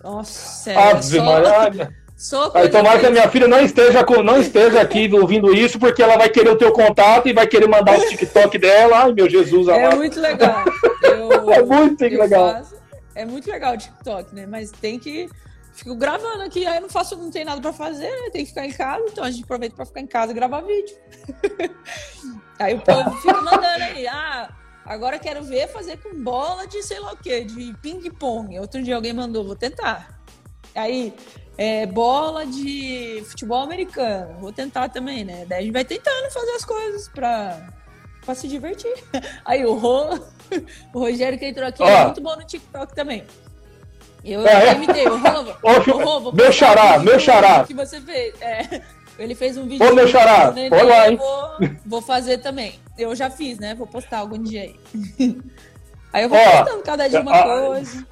Speaker 2: Nossa,
Speaker 1: é só... Socorro Aí tomara que a minha filha não esteja, não esteja aqui ouvindo isso, porque ela vai querer o teu contato e vai querer mandar o TikTok dela. Ai, meu Jesus
Speaker 2: É muito legal.
Speaker 1: Eu, é muito legal. Faço,
Speaker 2: é muito legal o TikTok, né? Mas tem que. Fico gravando aqui, aí eu não faço, não tem nada pra fazer, né? Tem que ficar em casa, então a gente aproveita pra ficar em casa e gravar vídeo. aí o povo fica mandando aí, ah, agora quero ver fazer com bola de sei lá o quê, de ping-pong. Outro dia alguém mandou, vou tentar. Aí, é, bola de futebol americano, vou tentar também, né? Daí a gente vai tentando fazer as coisas pra, pra se divertir. Aí o Rô, o Rogério que entrou aqui, é muito bom no TikTok também. Eu é, imitei, o Rô,
Speaker 1: meu xará, meu xará.
Speaker 2: que você fez. É, ele fez um vídeo.
Speaker 1: Ô, meu xará,
Speaker 2: Olá, lá, hein? Vou, vou, fazer também. Eu já fiz, né? Vou postar algum dia aí. Aí eu vou Ó, postando cada dia uma a, coisa.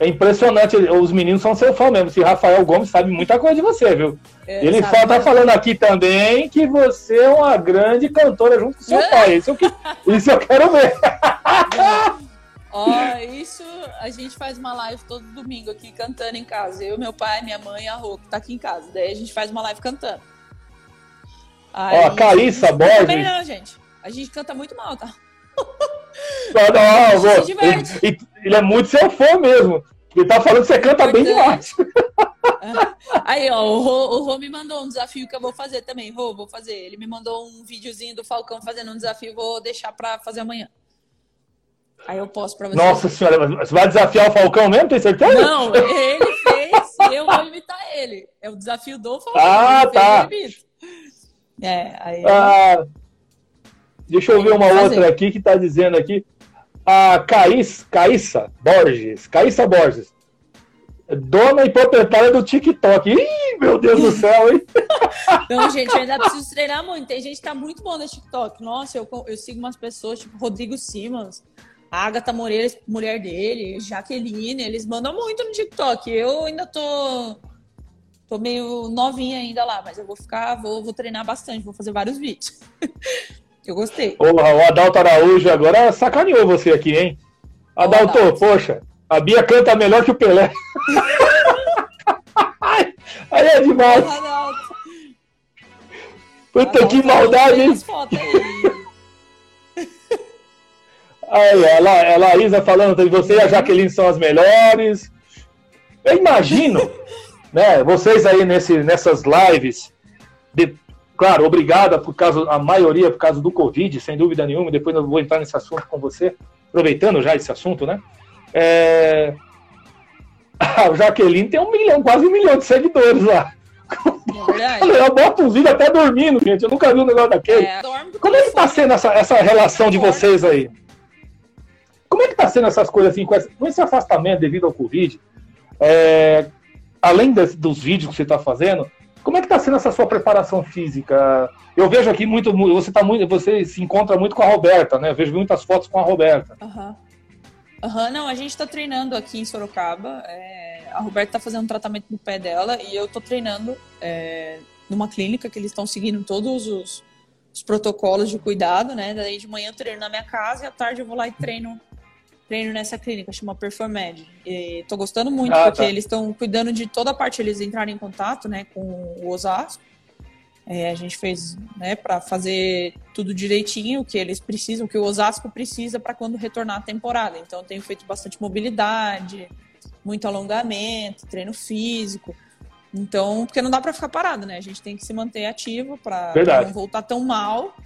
Speaker 1: É impressionante, os meninos são seu fã mesmo. Esse Rafael Gomes sabe muita coisa de você, viu? É, Ele fala, tá falando aqui também que você é uma grande cantora junto com seu pai. Isso, que, isso eu quero ver.
Speaker 2: Ó, isso a gente faz uma live todo domingo aqui cantando em casa. Eu, meu pai, minha mãe e a Rô, que tá aqui em casa. Daí a gente faz uma live cantando.
Speaker 1: Aí, Ó, a Caíssa Borges.
Speaker 2: Não, gente. A gente canta muito mal, tá?
Speaker 1: Não, não, ele, ele, é muito seu fã mesmo. Ele tá falando que você canta bem demais.
Speaker 2: Aí, ó, o Rô, o Rô, me mandou um desafio que eu vou fazer também. Rô, vou fazer. Ele me mandou um videozinho do Falcão fazendo um desafio, vou deixar pra fazer amanhã. Aí eu posso pra você.
Speaker 1: Nossa senhora, você vai desafiar o Falcão mesmo, tem certeza?
Speaker 2: Não, ele fez, eu vou imitar ele. É o desafio do Falcão.
Speaker 1: Ah, tá.
Speaker 2: É, aí. Ah,
Speaker 1: deixa eu ver uma outra aqui que tá dizendo aqui a Caís, Caíssa Borges, Caíssa Borges, dona e proprietária do TikTok. Ih, meu Deus do céu, hein?
Speaker 2: Não, gente, eu ainda preciso treinar muito. Tem gente que tá muito bom no TikTok. Nossa, eu, eu sigo umas pessoas, tipo Rodrigo Simas, a Agatha Moreira, mulher dele, Jaqueline, eles mandam muito no TikTok. Eu ainda tô tô meio novinha ainda lá, mas eu vou ficar, vou, vou treinar bastante, vou fazer vários vídeos. Eu gostei.
Speaker 1: Porra, o Adalto Araújo agora sacaneou você aqui, hein? Adalto, poxa, a Bia canta melhor que o Pelé. aí é demais. Puta Adalto, que maldade, hein? Aí, a, a Laísa falando que você e a Jaqueline são as melhores. Eu imagino, né, vocês aí nesse, nessas lives, de, Claro, obrigada por causa, a maioria por causa do Covid, sem dúvida nenhuma. Depois eu vou entrar nesse assunto com você, aproveitando já esse assunto, né? É... A Jaqueline tem um milhão, quase um milhão de seguidores lá. É eu boto um vídeo até dormindo, gente. Eu nunca vi um negócio daquele. É, Como é que tá sendo essa, essa relação de vocês aí? Como é que tá sendo essas coisas assim, com esse, com esse afastamento devido ao Covid? É, além das, dos vídeos que você está fazendo, como é que está sendo essa sua preparação física? Eu vejo aqui muito, você tá muito, você se encontra muito com a Roberta, né? Eu vejo muitas fotos com a Roberta.
Speaker 2: Aham. Uhum. uhum. não, a gente está treinando aqui em Sorocaba. É, a Roberta está fazendo um tratamento no pé dela e eu estou treinando é, numa clínica que eles estão seguindo todos os, os, protocolos de cuidado, né? Daí de manhã eu treino na minha casa e à tarde eu vou lá e treino treino nessa clínica, chama Performed. E tô gostando muito, ah, porque tá. eles estão cuidando de toda a parte, eles entraram em contato, né, com o Osasco. É, a gente fez, né, para fazer tudo direitinho, o que eles precisam, o que o Osasco precisa para quando retornar a temporada. Então, tenho feito bastante mobilidade, muito alongamento, treino físico. Então, porque não dá para ficar parado, né? A gente tem que se manter ativo para não voltar tão mal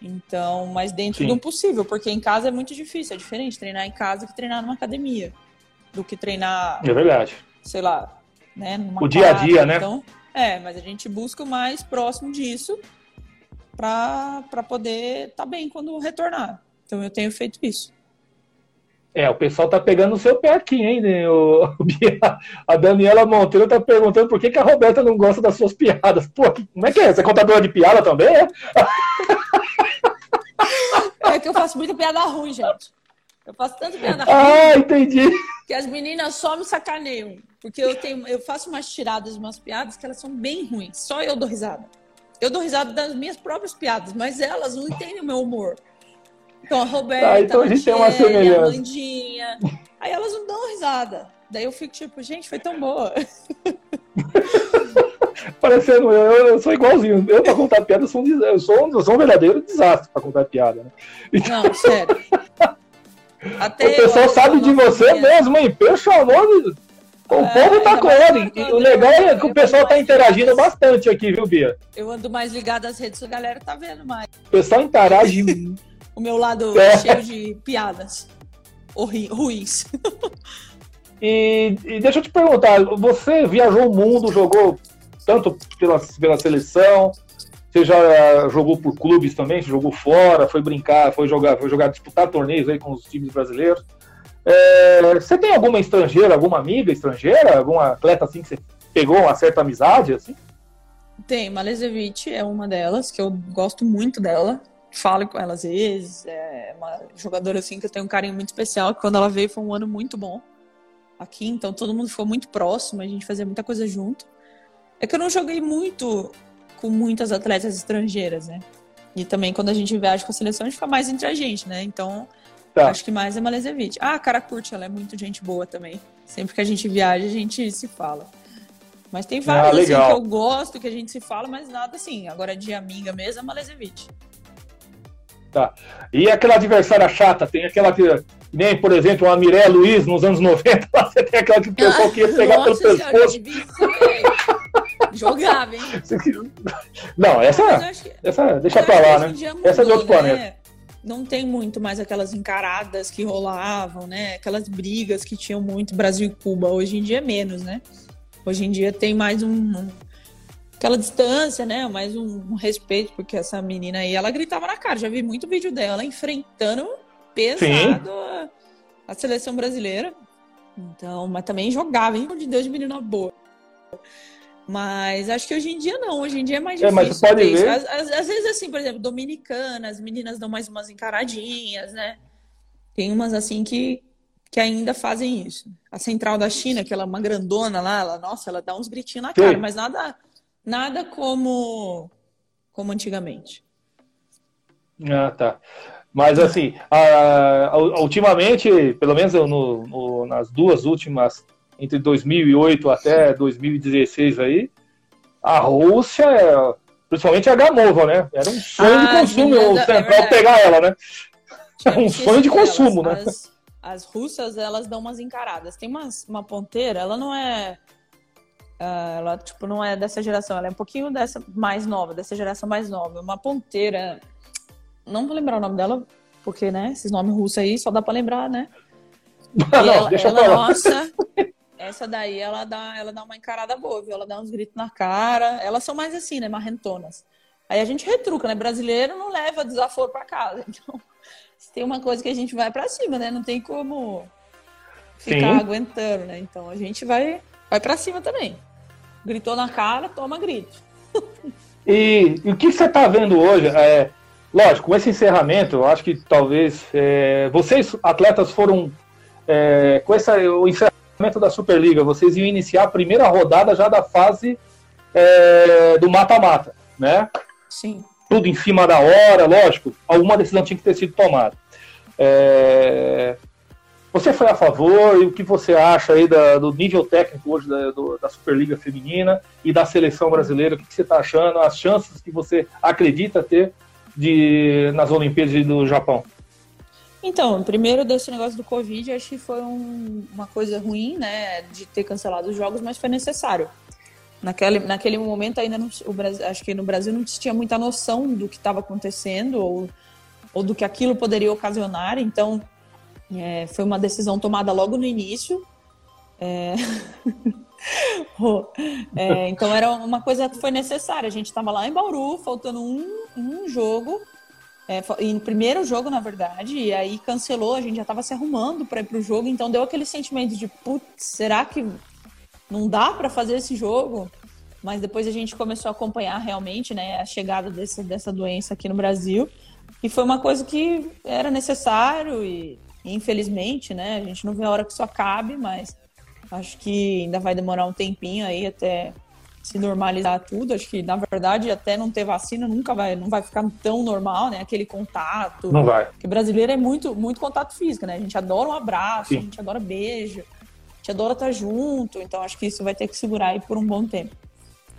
Speaker 2: então, mas dentro Sim. do possível, porque em casa é muito difícil, é diferente treinar em casa que treinar numa academia, do que treinar.
Speaker 1: É verdade.
Speaker 2: Sei lá, né?
Speaker 1: o dia a dia, né?
Speaker 2: Então, é, mas a gente busca o mais próximo disso para poder estar tá bem quando retornar. Então eu tenho feito isso.
Speaker 1: É, o pessoal tá pegando o seu pé aqui, hein? Né? O, a Daniela Monteiro tá perguntando por que, que a Roberta não gosta das suas piadas. Pô, como é que é? Você é contadora de piada também, é?
Speaker 2: É que eu faço muita piada ruim, gente. Eu faço tanto piada
Speaker 1: ruim. Ah, entendi.
Speaker 2: Que as meninas só me sacaneiam. Porque eu, tenho, eu faço umas tiradas, umas piadas que elas são bem ruins. Só eu dou risada. Eu dou risada das minhas próprias piadas, mas elas não entendem o meu humor. Então, a Roberta, ah, então a, gente tem uma semelhança. a Mandinha. Aí elas não dão risada. Daí eu fico tipo, gente, foi tão boa.
Speaker 1: Parecendo eu, eu sou igualzinho. Eu, pra contar piada, eu sou um, eu sou, eu sou um verdadeiro desastre pra contar piada. Né?
Speaker 2: Então... Não, sério.
Speaker 1: Até o pessoal sabe de você mesmo, hein? Pelo amor de o é, povo tá com ele. E o legal é que o pessoal tá interagindo bastante aqui, viu, Bia?
Speaker 2: Eu ando mais ligado às redes, a galera tá vendo mais.
Speaker 1: O pessoal interage.
Speaker 2: o meu lado é. cheio de piadas ruins.
Speaker 1: e, e, deixa eu te perguntar, você viajou o mundo, jogou tanto pela, pela seleção, você já jogou por clubes também, você jogou fora, foi brincar, foi jogar, foi jogar, disputar torneios aí com os times brasileiros. É, você tem alguma estrangeira, alguma amiga estrangeira, alguma atleta assim que você pegou uma certa amizade assim?
Speaker 2: Tem, Malezevic é uma delas, que eu gosto muito dela. Falo com ela às vezes. É uma jogadora assim que eu tenho um carinho muito especial. Quando ela veio foi um ano muito bom aqui, então todo mundo ficou muito próximo, a gente fazia muita coisa junto. É que eu não joguei muito com muitas atletas estrangeiras, né? E também quando a gente viaja com a seleção, a gente fica mais entre a gente, né? Então, Tá. Acho que mais é Malezevic. Ah, a cara curte, ela é muito gente boa também. Sempre que a gente viaja, a gente se fala. Mas tem vários ah, assim, que eu gosto, que a gente se fala, mas nada assim. Agora de amiga mesmo é Malezevic.
Speaker 1: Tá. E aquela adversária chata, tem aquela que. Nem, por exemplo, a Miré Luiz nos anos 90, você tem aquela que o pessoal ah, queria pegar pelo pescoço.
Speaker 2: Jogava, hein?
Speaker 1: Não, essa, que, essa deixa pra lá, né? Mudou, essa é de outro né? planeta
Speaker 2: não tem muito mais aquelas encaradas que rolavam, né? Aquelas brigas que tinham muito Brasil e Cuba. Hoje em dia é menos, né? Hoje em dia tem mais um aquela distância, né? Mais um, um, respeito, porque essa menina aí, ela gritava na cara. Já vi muito vídeo dela enfrentando pesado a, a, seleção brasileira. Então, mas também jogava, hein? De Deus de menina boa. Mas acho que hoje em dia não, hoje em dia é mais difícil. É, mas pode ver. Às, às, às, vezes, assim, por exemplo, dominicana, as meninas dão mais umas encaradinhas, né? Tem umas assim que, que ainda fazem isso. A central da China, que ela é uma grandona lá, ela, nossa, ela dá uns gritinhos na cara, Sim. mas nada, nada como, como antigamente.
Speaker 1: Ah, tá. Mas assim, a, a, ultimamente, pelo menos no, no, nas duas últimas entre 2008 até 2016 aí, a Rússia, principalmente a Gamova, né? Era um sonho ah, de consumo o Central é pegar ela, né? É um sonho de consumo,
Speaker 2: elas,
Speaker 1: né?
Speaker 2: As, as, russas, elas dão umas encaradas. Tem umas, uma ponteira, ela não é... Uh, ela, tipo, não é dessa geração, ela é um pouquinho dessa mais nova, dessa geração mais nova. Uma ponteira... Não vou lembrar o nome dela, porque, né, esses nomes russos aí só dá pra lembrar, né?
Speaker 1: Não, ela,
Speaker 2: nossa, essa daí, ela dá, ela dá uma encarada boa, viu? Ela dá uns gritos na cara. Elas são mais assim, né? Marrentonas. Aí a gente retruca, né? Brasileiro não leva desaforo para casa. Então, se tem uma coisa que a gente vai para cima, né? Não tem como ficar Sim. aguentando, né? Então a gente vai, vai para cima também. Gritou na cara, toma grito.
Speaker 1: E, e o que você está vendo hoje? É, lógico, com esse encerramento, eu acho que talvez é, vocês, atletas, foram é, com essa, o encerramento da Superliga, vocês iam iniciar a primeira rodada já da fase é, do mata-mata, né?
Speaker 2: Sim.
Speaker 1: Tudo em cima da hora, lógico, alguma decisão tinha que ter sido tomada. É... Você foi a favor e o que você acha aí da, do nível técnico hoje da, do, da Superliga Feminina e da seleção brasileira? O que, que você está achando? As chances que você acredita ter de, nas Olimpíadas do Japão?
Speaker 2: Então, primeiro desse negócio do Covid, acho que foi um, uma coisa ruim, né, de ter cancelado os jogos, mas foi necessário. Naquele, naquele momento ainda não, o Brasil, acho que no Brasil não tinha muita noção do que estava acontecendo ou, ou do que aquilo poderia ocasionar, então é, foi uma decisão tomada logo no início. É... é, então era uma coisa que foi necessária. A gente estava lá em Bauru, faltando um, um jogo é, e no primeiro jogo, na verdade, e aí cancelou, a gente já estava se arrumando para ir pro jogo, então deu aquele sentimento de, putz, será que não dá para fazer esse jogo? Mas depois a gente começou a acompanhar realmente, né, a chegada desse, dessa doença aqui no Brasil, e foi uma coisa que era necessário e, infelizmente, né, a gente não vê a hora que isso acabe, mas acho que ainda vai demorar um tempinho aí até se normalizar tudo. Acho que, na verdade, até não ter vacina nunca vai, não vai ficar tão normal, né? Aquele contato.
Speaker 1: Não vai.
Speaker 2: Porque brasileiro é muito, muito contato físico, né? A gente adora um abraço, Sim. a gente adora beijo, a gente adora estar junto. Então, acho que isso vai ter que segurar aí por um bom tempo.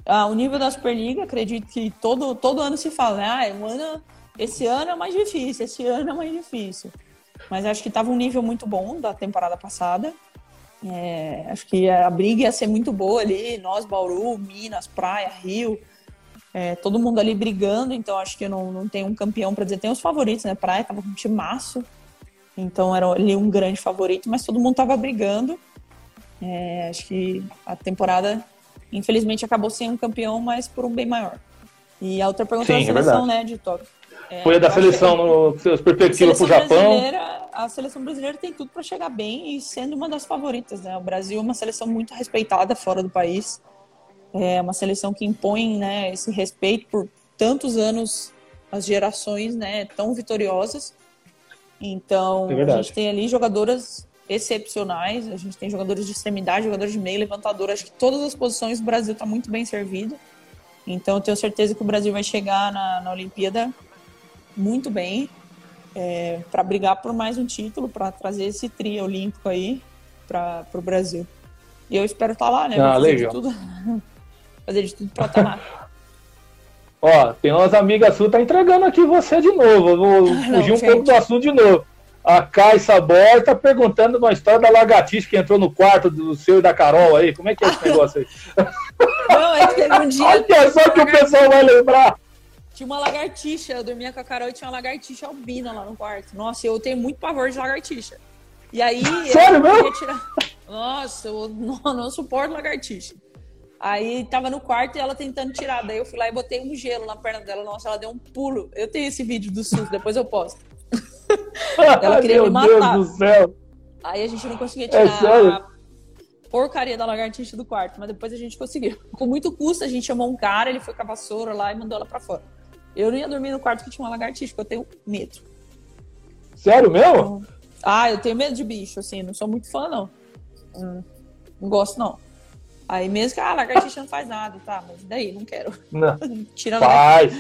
Speaker 2: Ah, o nível da Superliga, acredito que todo, todo ano se fala, né? Ah, um ano, esse ano é mais difícil, esse ano é mais difícil. Mas acho que estava um nível muito bom da temporada passada. É, acho que a briga ia ser muito boa ali, nós, Bauru, Minas, Praia, Rio, é, todo mundo ali brigando, então acho que não, não tem um campeão para dizer. Tem os favoritos, né? Praia tava com um time maço, então era ali um grande favorito, mas todo mundo tava brigando. É, acho que a temporada, infelizmente, acabou sem um campeão, mas por um bem maior. E a outra pergunta Sim, da é seleção, né, de Tóquio.
Speaker 1: É, Foi a da seleção, no, suas perspectivas para o Japão.
Speaker 2: A seleção brasileira tem tudo para chegar bem e sendo uma das favoritas. Né? O Brasil é uma seleção muito respeitada fora do país. É uma seleção que impõe né, esse respeito por tantos anos, as gerações né, tão vitoriosas. Então, é a gente tem ali jogadoras excepcionais, a gente tem jogadores de extremidade, jogadores de meio, levantador. Acho que todas as posições o Brasil está muito bem servido. Então, eu tenho certeza que o Brasil vai chegar na, na Olimpíada muito bem é, para brigar por mais um título, para trazer esse trio olímpico aí para o Brasil. E eu espero estar tá lá, né?
Speaker 1: Ah, fazer legal.
Speaker 2: De tudo, fazer de tudo para estar tá lá.
Speaker 1: Ó, tem umas amigas suas tá entregando aqui você de novo. Eu vou fugir um gente. pouco do assunto de novo. A Kai Sabor tá perguntando uma história da lagartixa que entrou no quarto do seu e da Carol aí. Como é que é esse negócio aí?
Speaker 2: Não, é que teve um dia.
Speaker 1: Olha só que o pessoal vai lembrar.
Speaker 2: Tinha uma lagartixa, eu dormia com a Carol e tinha uma lagartixa albina lá no quarto. Nossa, eu tenho muito pavor de lagartixa. E aí.
Speaker 1: Sério mesmo?
Speaker 2: Tirar... Nossa, eu não, não suporto lagartixa. Aí tava no quarto e ela tentando tirar. Daí eu fui lá e botei um gelo na perna dela. Nossa, ela deu um pulo. Eu tenho esse vídeo do susto, depois eu posto. ela queria me matar.
Speaker 1: Deus do céu.
Speaker 2: Aí a gente não conseguia é tirar é a porcaria da lagartixa do quarto, mas depois a gente conseguiu. Com muito custo, a gente chamou um cara, ele foi com a vassoura lá e mandou ela pra fora. Eu não ia dormir no quarto que tinha uma lagartixa, porque eu tenho medo.
Speaker 1: Sério mesmo?
Speaker 2: Então, ah, eu tenho medo de bicho, assim, não sou muito fã, não. Hum, não gosto, não. Aí mesmo que ah, a lagartixa não faz nada, tá, mas daí, não quero.
Speaker 1: Não. Tira faz.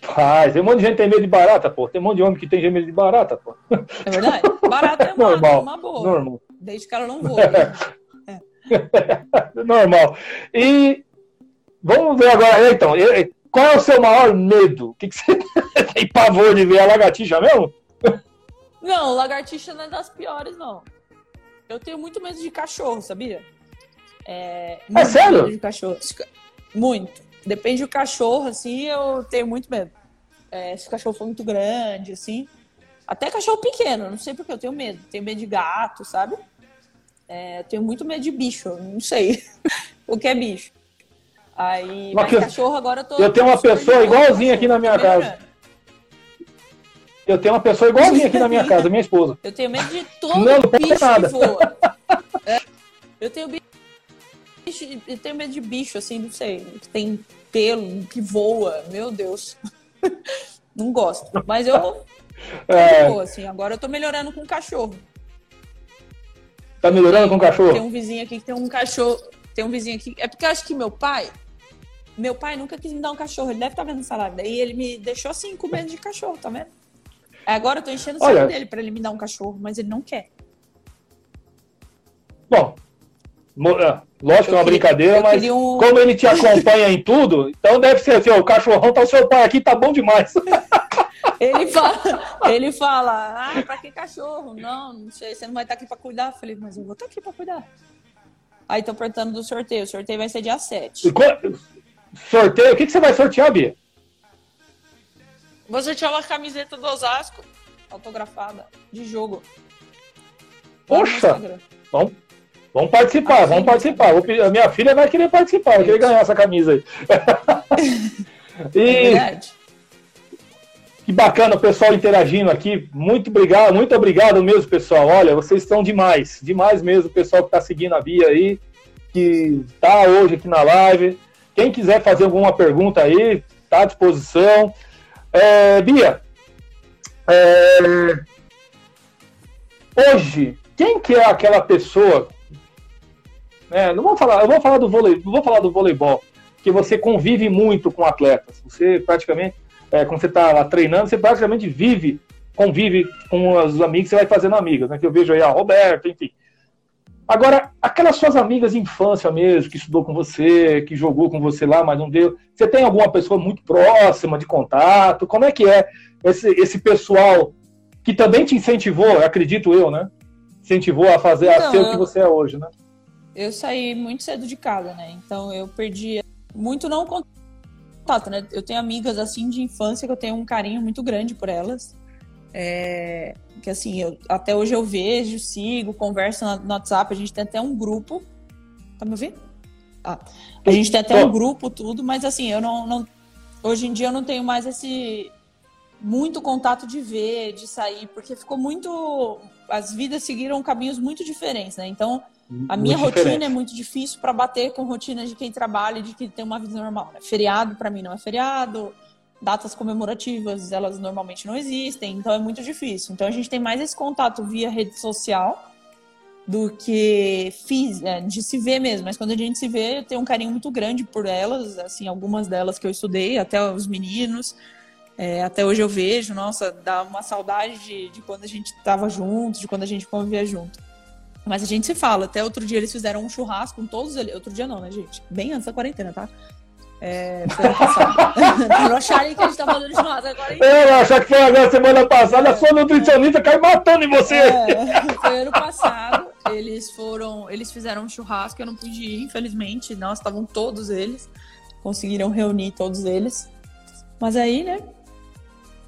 Speaker 1: faz. Tem um monte de gente que tem medo de barata, pô. Tem um monte de homem que tem medo de barata, pô.
Speaker 2: É verdade. Barata é uma, Normal. uma boa. Normal. Desde que ela não voa. Né?
Speaker 1: É. Normal. E vamos ver agora, então. Qual é o seu maior medo? O que, que você tem pavor de ver a lagartixa mesmo?
Speaker 2: Não, lagartixa não é das piores, não. Eu tenho muito medo de cachorro, sabia?
Speaker 1: É, é sério?
Speaker 2: Medo de cachorro. Muito. Depende do cachorro, assim, eu tenho muito medo. É, se o cachorro for muito grande, assim. Até cachorro pequeno, não sei porque eu tenho medo. Tenho medo de gato, sabe? É, tenho muito medo de bicho, não sei o que é bicho. Aí, mas, mas cachorro agora eu tô.
Speaker 1: Eu tenho uma pessoa igualzinha aqui na minha casa. Eu tenho uma pessoa igualzinha aqui na minha casa, minha esposa.
Speaker 2: Eu tenho medo de todo não, não bicho nada. que voa. É. Eu tenho bicho, eu tenho medo de bicho, assim, não sei, que tem pelo, que voa, meu Deus. Não gosto. Mas eu é. boa, assim, agora eu tô melhorando com cachorro.
Speaker 1: Tá melhorando com cachorro?
Speaker 2: Tem um vizinho aqui que tem um cachorro. Tem um vizinho aqui. É porque eu acho que meu pai, meu pai nunca quis me dar um cachorro, ele deve estar tá vendo essa live. Daí ele me deixou assim com medo de cachorro, tá vendo? Agora eu tô enchendo o saco dele pra ele me dar um cachorro, mas ele não quer.
Speaker 1: Bom, é, lógico é uma brincadeira, mas um... como ele te acompanha em tudo, então deve ser assim, o cachorrão tá o seu pai aqui, tá bom demais.
Speaker 2: Ele fala, ele fala, ah, pra que cachorro? Não, não sei, você não vai estar tá aqui pra cuidar. Eu falei, mas eu vou estar tá aqui pra cuidar. Aí estão perguntando do sorteio. O sorteio vai ser dia 7.
Speaker 1: Sorteio? O que, que você vai sortear, Bia?
Speaker 2: Vou sortear uma camiseta do Osasco, autografada, de jogo.
Speaker 1: Poxa! Vamos, vamos participar, ah, vamos participar. A minha filha vai querer participar, vai querer ganhar essa camisa aí. e... É verdade. Que bacana o pessoal interagindo aqui. Muito obrigado, muito obrigado mesmo, pessoal. Olha, vocês estão demais, demais mesmo, o pessoal que está seguindo a Bia aí, que está hoje aqui na live. Quem quiser fazer alguma pergunta aí, está à disposição. É, Bia, é, hoje, quem que é aquela pessoa? Né, não vou falar, eu vou falar do vôlei, vou falar do voleibol, que você convive muito com atletas. Você praticamente é, quando você está lá treinando, você praticamente vive, convive com os amigos, você vai fazendo amigas, né? Que eu vejo aí a Roberto, enfim. Agora, aquelas suas amigas de infância mesmo, que estudou com você, que jogou com você lá, mas não deu. Você tem alguma pessoa muito próxima de contato? Como é que é esse, esse pessoal que também te incentivou, acredito eu, né? Incentivou a fazer, a ser o que você é hoje, né?
Speaker 2: Eu saí muito cedo de casa, né? Então eu perdi muito não contato, né? Eu tenho amigas assim de infância que eu tenho um carinho muito grande por elas. É, que assim, eu, até hoje eu vejo, sigo, converso no, no WhatsApp, a gente tem até um grupo. Tá me ouvindo? Ah, a gente tem até um grupo, tudo, mas assim, eu não, não. Hoje em dia eu não tenho mais esse muito contato de ver, de sair, porque ficou muito. As vidas seguiram caminhos muito diferentes, né? Então, a minha muito rotina diferente. é muito difícil para bater com rotina de quem trabalha e de quem tem uma vida normal. Né? Feriado, para mim, não é feriado. Datas comemorativas, elas normalmente não existem, então é muito difícil. Então, a gente tem mais esse contato via rede social do que fiz, é, de se ver mesmo. Mas quando a gente se vê, eu tenho um carinho muito grande por elas, assim, algumas delas que eu estudei, até os meninos. É, até hoje eu vejo, nossa, dá uma saudade de, de quando a gente estava junto, de quando a gente convivia junto. Mas a gente se fala. Até outro dia eles fizeram um churrasco com todos eles. Outro dia não, né, gente? Bem antes da quarentena, tá? É, foi ano passado. pra não acharem que a gente tá falando de churrasco agora.
Speaker 1: Eu achar que foi agora semana passada, é, a sua nutricionista é, caiu matando em você.
Speaker 2: É, foi ano passado. Eles foram. Eles fizeram um churrasco, eu não pude ir, infelizmente. Nós estavam todos eles. Conseguiram reunir todos eles. Mas aí, né?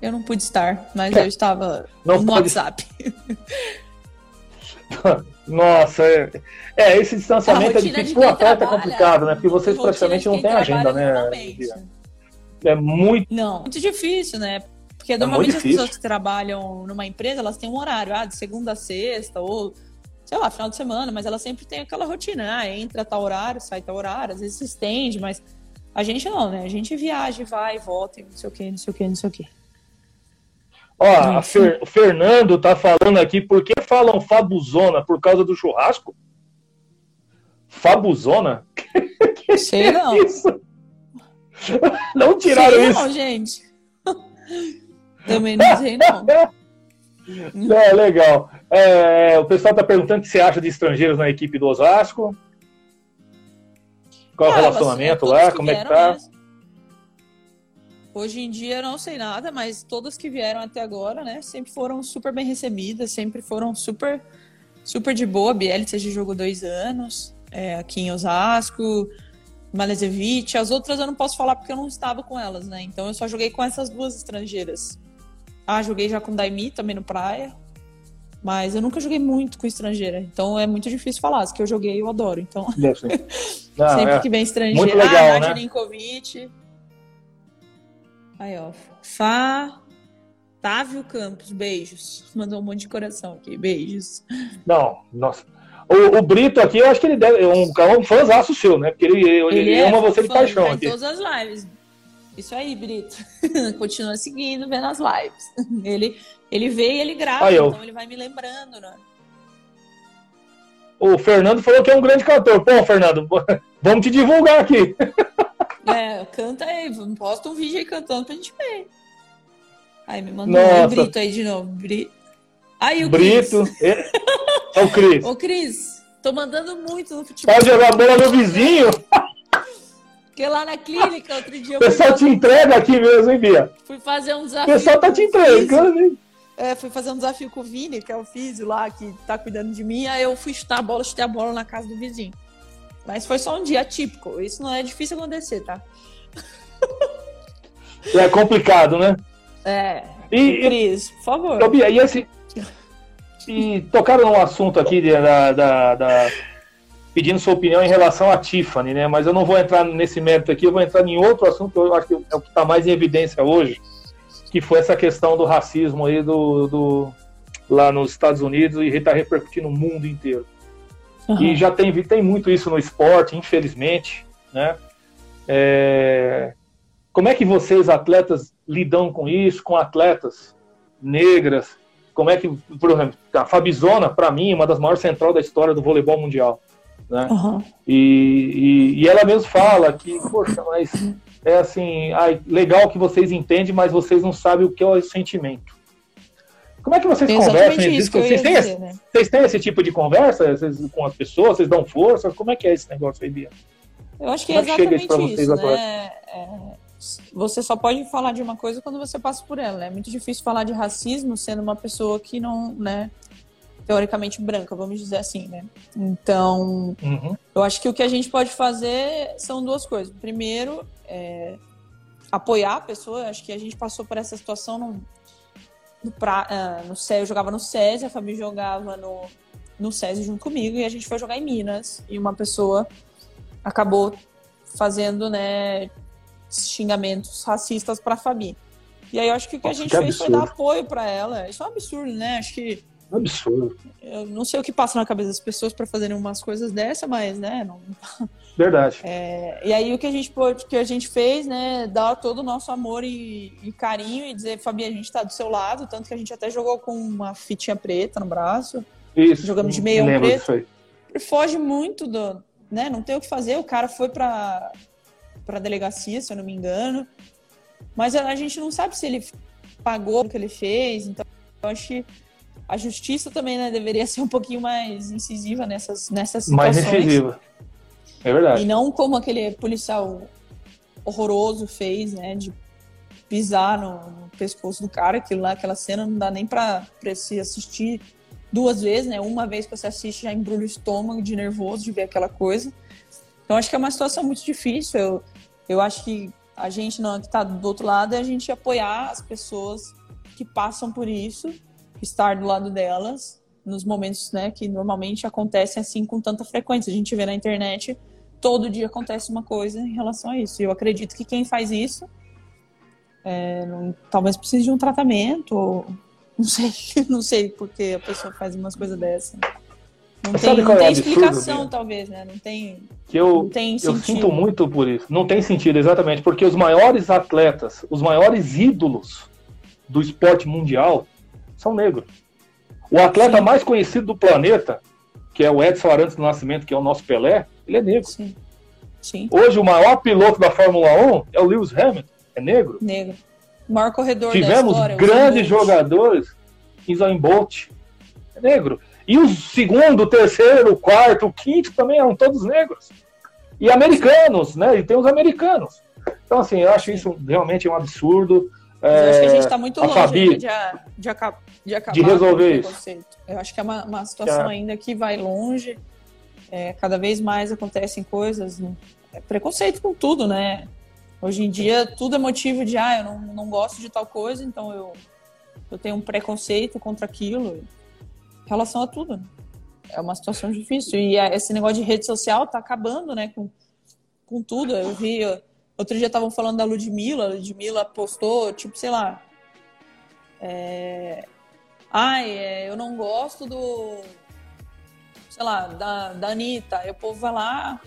Speaker 2: Eu não pude estar, mas eu estava não no pode... WhatsApp.
Speaker 1: Nossa, é, é esse distanciamento é difícil. O atleta é complicado, né? Porque vocês praticamente não têm agenda, né? É muito.
Speaker 2: Não, muito difícil, né? Porque é normalmente as pessoas que trabalham numa empresa, elas têm um horário, ah, de segunda a sexta, ou sei lá, final de semana, mas elas sempre têm aquela rotina, ah, entra tal horário, sai tal horário, às vezes se estende, mas a gente não, né? A gente viaja, vai, volta, não sei o que, não sei o que, não sei o que.
Speaker 1: Ó, Fer, o Fernando tá falando aqui, por que falam Fabuzona? Por causa do churrasco? Fabuzona?
Speaker 2: Sei não. Isso?
Speaker 1: Não tiraram sei
Speaker 2: isso. Não, gente. Também não sei não.
Speaker 1: É, legal. É, o pessoal tá perguntando o que você acha de estrangeiros na equipe do Osasco. Qual é o ah, relacionamento lá? Como é que tá? Mesmo.
Speaker 2: Hoje em dia eu não sei nada, mas todas que vieram até agora, né, sempre foram super bem recebidas, sempre foram super, super de boa. Bielitsa já jogou dois anos é, aqui em Osasco, Malezevich. As outras eu não posso falar porque eu não estava com elas, né? Então eu só joguei com essas duas estrangeiras. Ah, joguei já com Daimi também no Praia. Mas eu nunca joguei muito com estrangeira, então é muito difícil falar. As que eu joguei eu adoro, então. Não, sempre é. que vem estrangeira. Muito
Speaker 1: legal,
Speaker 2: ah, né? Aí, ó. Fá. Távio Campos, beijos. Mandou um monte de coração aqui, beijos.
Speaker 1: Não, nossa. O, o Brito aqui, eu acho que ele deve. É um, é um fãzaço seu, né? Porque ele, ele, ele é ama você de paixão. Tá
Speaker 2: aqui. em todas as lives. Isso aí, Brito. Continua seguindo, vendo as lives. Ele, ele vê e ele grava, aí, então ele vai me lembrando, né?
Speaker 1: O Fernando falou que é um grande cantor. Pô, Fernando, vamos te divulgar aqui.
Speaker 2: É, canta aí, posta um vídeo aí cantando pra gente ver. Aí me mandou um Brito aí de novo. Bri... Aí o
Speaker 1: Brito. Cris. É o Cris.
Speaker 2: Ô, Cris, tô mandando muito no futebol.
Speaker 1: Pode jogar bola no vizinho.
Speaker 2: Porque lá na clínica, outro dia.
Speaker 1: O pessoal te entrega aqui mesmo, hein, Bia?
Speaker 2: Fui fazer um desafio.
Speaker 1: O pessoal tá te entregando, hein?
Speaker 2: É, fui fazer um desafio com o Vini, que é o físio lá, que tá cuidando de mim. Aí eu fui chutar a bola, chutei a bola na casa do vizinho. Mas foi só um dia típico. Isso não é difícil acontecer, tá?
Speaker 1: É complicado, né?
Speaker 2: É. E, Cris, por favor.
Speaker 1: Bia, e assim. E tocaram no assunto aqui da, da, da, pedindo sua opinião em relação à Tiffany, né? Mas eu não vou entrar nesse mérito aqui, eu vou entrar em outro assunto que eu acho que é o que está mais em evidência hoje, que foi essa questão do racismo aí do, do lá nos Estados Unidos e está repercutindo no mundo inteiro. Uhum. E já tem, tem muito isso no esporte, infelizmente, né? É... Como é que vocês, atletas, lidam com isso, com atletas negras? Como é que, por exemplo, a Fabizona, para mim, é uma das maiores centrais da história do voleibol mundial. Né? Uhum. E, e, e, ela mesmo fala que, poxa, mas é assim, ai, legal que vocês entendem, mas vocês não sabem o que é o sentimento. Como é que vocês conversam? Isso vocês, têm dizer, esse, né? vocês têm esse tipo de conversa vocês, com as pessoas? Vocês dão força? Como é que é esse negócio aí, Bia?
Speaker 2: Eu acho que Como é, é exatamente que isso, isso né? É, você só pode falar de uma coisa quando você passa por ela. Né? É muito difícil falar de racismo sendo uma pessoa que não, né, teoricamente branca, vamos dizer assim, né? Então, uhum. eu acho que o que a gente pode fazer são duas coisas. Primeiro, é, apoiar a pessoa. Acho que a gente passou por essa situação no, no, pra, uh, no eu jogava no SESI, a Fabi jogava no, no SESI junto comigo e a gente foi jogar em Minas. E uma pessoa acabou fazendo, né, xingamentos racistas para a Fabi. E aí eu acho que o que Nossa, a gente fez absurdo. foi dar apoio para ela. Isso é um absurdo, né? Acho que
Speaker 1: absurdo.
Speaker 2: Eu não sei o que passa na cabeça das pessoas para fazerem umas coisas dessa, mas, né? Não...
Speaker 1: Verdade.
Speaker 2: É, e aí o que a gente pôde, que a gente fez, né? Dar todo o nosso amor e, e, carinho e dizer, Fabi, a gente está do seu lado, tanto que a gente até jogou com uma fitinha preta no braço.
Speaker 1: Isso.
Speaker 2: Jogamos de meio preto. Foge muito do, né? Não tem o que fazer. O cara foi para para delegacia, se eu não me engano. Mas a gente não sabe se ele pagou o que ele fez. Então, eu acho que a justiça também né, deveria ser um pouquinho mais incisiva nessas, nessas situações.
Speaker 1: Mais incisiva. É verdade.
Speaker 2: E não como aquele policial horroroso fez, né? De pisar no, pescoço do cara. Aquilo lá, aquela cena não dá nem pra, pra se assistir duas vezes, né? Uma vez que você assiste já embrulha o estômago de nervoso de ver aquela coisa. Então acho que é uma situação muito difícil. Eu, eu acho que a gente não, que está do outro lado é a gente apoiar as pessoas que passam por isso estar do lado delas nos momentos né, que normalmente acontecem assim com tanta frequência. A gente vê na internet, todo dia acontece uma coisa em relação a isso. E eu acredito que quem faz isso é, não, talvez precise de um tratamento, ou, não sei, não sei porque a pessoa faz umas coisas dessas. Não tem, não tem é explicação, absurdo, talvez, né? Não tem.
Speaker 1: Que eu, eu sinto muito por isso. Não tem sentido, exatamente, porque os maiores atletas, os maiores ídolos do esporte mundial são negros. O atleta Sim. mais conhecido do planeta, que é o Edson Arantes do Nascimento, que é o nosso Pelé, ele é negro.
Speaker 2: Sim. Sim.
Speaker 1: Hoje o maior piloto da Fórmula 1 é o Lewis Hamilton, é negro.
Speaker 2: Negro. O maior corredor
Speaker 1: Tivemos
Speaker 2: da história,
Speaker 1: grandes jogadores, Usain Bolt, é negro. E o segundo, o terceiro, o quarto, o quinto também eram todos negros. E americanos, né? E tem os americanos. Então, assim, eu acho isso realmente um absurdo.
Speaker 2: É, eu acho que a gente está muito longe Fabi, de, de, acabar, de acabar
Speaker 1: de resolver isso.
Speaker 2: Eu acho que é uma, uma situação é. ainda que vai longe. É, cada vez mais acontecem coisas. É preconceito com tudo, né? Hoje em dia, tudo é motivo de, ah, eu não, não gosto de tal coisa, então eu, eu tenho um preconceito contra aquilo. Em relação a tudo. Né? É uma situação difícil. E esse negócio de rede social tá acabando, né, com, com tudo. Eu vi Outro dia estavam falando da Ludmilla, a Ludmilla postou, tipo, sei lá. É... Ai, é, eu não gosto do. Sei lá, da, da Anitta. Aí o povo vai lá,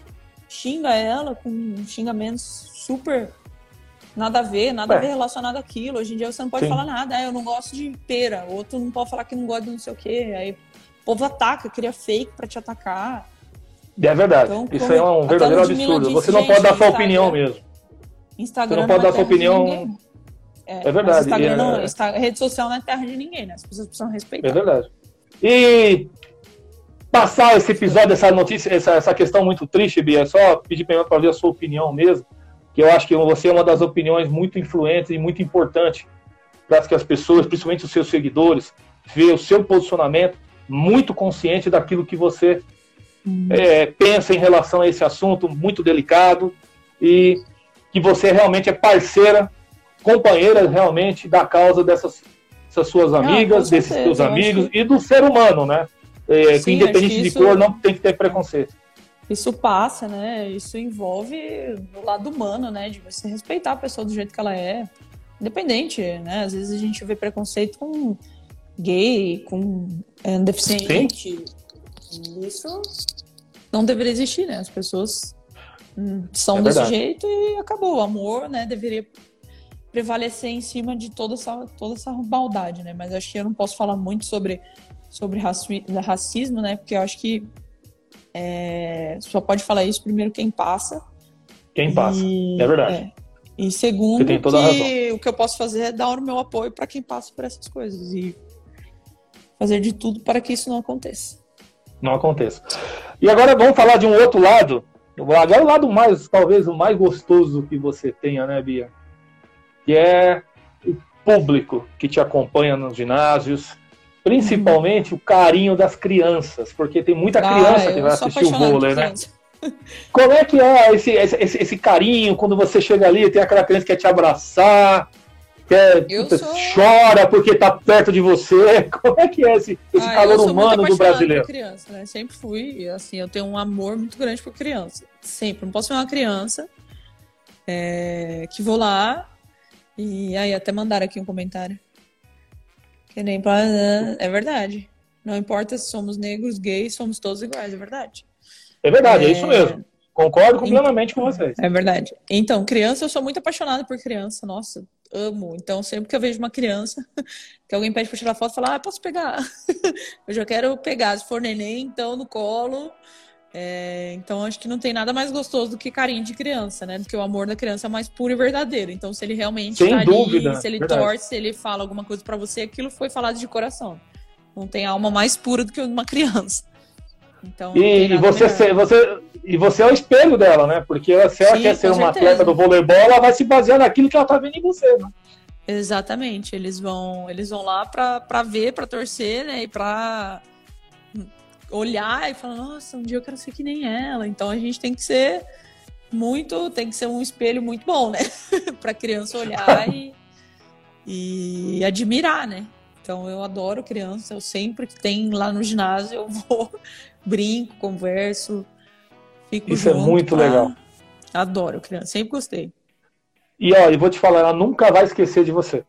Speaker 2: xinga ela com xingamentos super nada a ver, nada Ué. a ver relacionado àquilo. Hoje em dia você não pode Sim. falar nada. Ah, eu não gosto de pera. O outro não pode falar que não gosta de não sei o quê. Aí o povo ataca, cria fake para te atacar.
Speaker 1: É verdade. Então, Isso é um verdadeiro absurdo. Você não pode dar sua opinião mesmo.
Speaker 2: Instagram
Speaker 1: Você não pode dar sua opinião. É, é, verdade.
Speaker 2: Instagram é... Não, Insta... rede social não é terra de ninguém, né? As pessoas precisam respeitar.
Speaker 1: É verdade. E passar esse episódio, essa notícia, essa, essa questão muito triste, Bia, é só pedir para ver a sua opinião mesmo, que eu acho que você é uma das opiniões muito influentes e muito importante para que as pessoas, principalmente os seus seguidores, vejam o seu posicionamento muito consciente daquilo que você hum. é, pensa em relação a esse assunto muito delicado e que você realmente é parceira, companheira realmente da causa dessas, dessas suas amigas, desses seus amigos que... e do ser humano, né? É, Sim, independente de isso... cor, não tem que ter preconceito.
Speaker 2: Isso passa, né? Isso envolve o lado humano, né? De você respeitar a pessoa do jeito que ela é. Independente, né? Às vezes a gente vê preconceito com gay, com é, deficiente. Sim. Isso não deveria existir, né? As pessoas são é desse jeito e acabou. O amor, né, deveria prevalecer em cima de toda essa, toda essa maldade, né? Mas acho que eu não posso falar muito sobre, sobre racismo, né? Porque eu acho que é, só pode falar isso primeiro quem passa.
Speaker 1: Quem passa, e, é verdade. É,
Speaker 2: e segundo, que o que eu posso fazer é dar o meu apoio para quem passa por essas coisas e fazer de tudo para que isso não aconteça.
Speaker 1: Não aconteça. E agora vamos falar de um outro lado Agora o lado mais, talvez o mais gostoso que você tenha, né, Bia? que é o público que te acompanha nos ginásios, principalmente uhum. o carinho das crianças, porque tem muita ah, criança ah, que vai assistir o vôlei, né? Como é que é esse, esse, esse, carinho quando você chega ali, tem aquela criança que quer te abraçar, quer, puta, sou... chora porque tá perto de você? Como é que é esse, esse ah, calor humano do brasileiro?
Speaker 2: criança, né? Sempre fui, assim, eu tenho um amor muito grande por criança. Sempre. Não posso ver uma criança é, que vou lá e aí até mandaram aqui um comentário. Que nem pra... É verdade. Não importa se somos negros, gays, somos todos iguais, é verdade.
Speaker 1: É verdade, é, é isso mesmo. Concordo plenamente com vocês.
Speaker 2: É verdade. Então, criança, eu sou muito apaixonada por criança. Nossa, amo. Então, sempre que eu vejo uma criança, que alguém pede para tirar foto, eu falo, ah, posso pegar? eu já quero pegar. Se for neném, então, no colo. É, então, acho que não tem nada mais gostoso do que carinho de criança, né? Do que o amor da criança é mais puro e verdadeiro. Então, se ele realmente
Speaker 1: Sem tá dúvida,
Speaker 2: ali, se ele verdade. torce, se ele fala alguma coisa para você, aquilo foi falado de coração. Não tem alma mais pura do que uma criança.
Speaker 1: Então, e, você, você, e você é o espelho dela, né? Porque se ela Sim, quer ser uma certeza. atleta do voleibol, ela vai se basear naquilo que ela tá vendo em você, né?
Speaker 2: Exatamente. Eles vão, eles vão lá para ver, para torcer, né? E para olhar e falar, nossa, um dia eu quero ser que nem ela. Então a gente tem que ser muito, tem que ser um espelho muito bom, né? para criança olhar e, e admirar, né? Então eu adoro criança, eu sempre que tem lá no ginásio eu vou, brinco, converso, fico
Speaker 1: Isso é junto, é muito legal.
Speaker 2: Adoro criança, sempre gostei.
Speaker 1: E ó, eu vou te falar, ela nunca vai esquecer de você.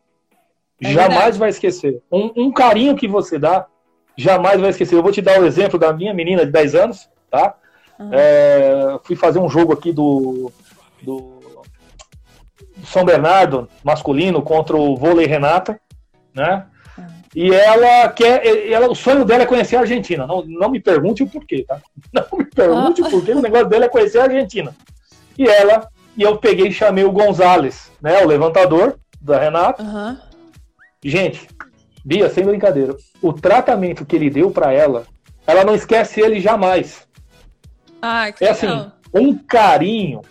Speaker 1: É jamais verdade. vai esquecer. Um, um, carinho que você dá, jamais vai esquecer. Eu vou te dar o exemplo da minha menina de 10 anos, tá? Uhum. É, fui fazer um jogo aqui do, do São Bernardo masculino contra o vôlei Renata, né? E ela quer. Ela, o sonho dela é conhecer a Argentina. Não, não me pergunte o porquê, tá? Não me pergunte ah. o porquê. O negócio dela é conhecer a Argentina. E ela, e eu peguei e chamei o Gonzalez, né? O levantador da Renata. Uhum. Gente, Bia, sem brincadeira, o tratamento que ele deu para ela, ela não esquece ele jamais.
Speaker 2: Ah, que
Speaker 1: é assim, legal. assim, um carinho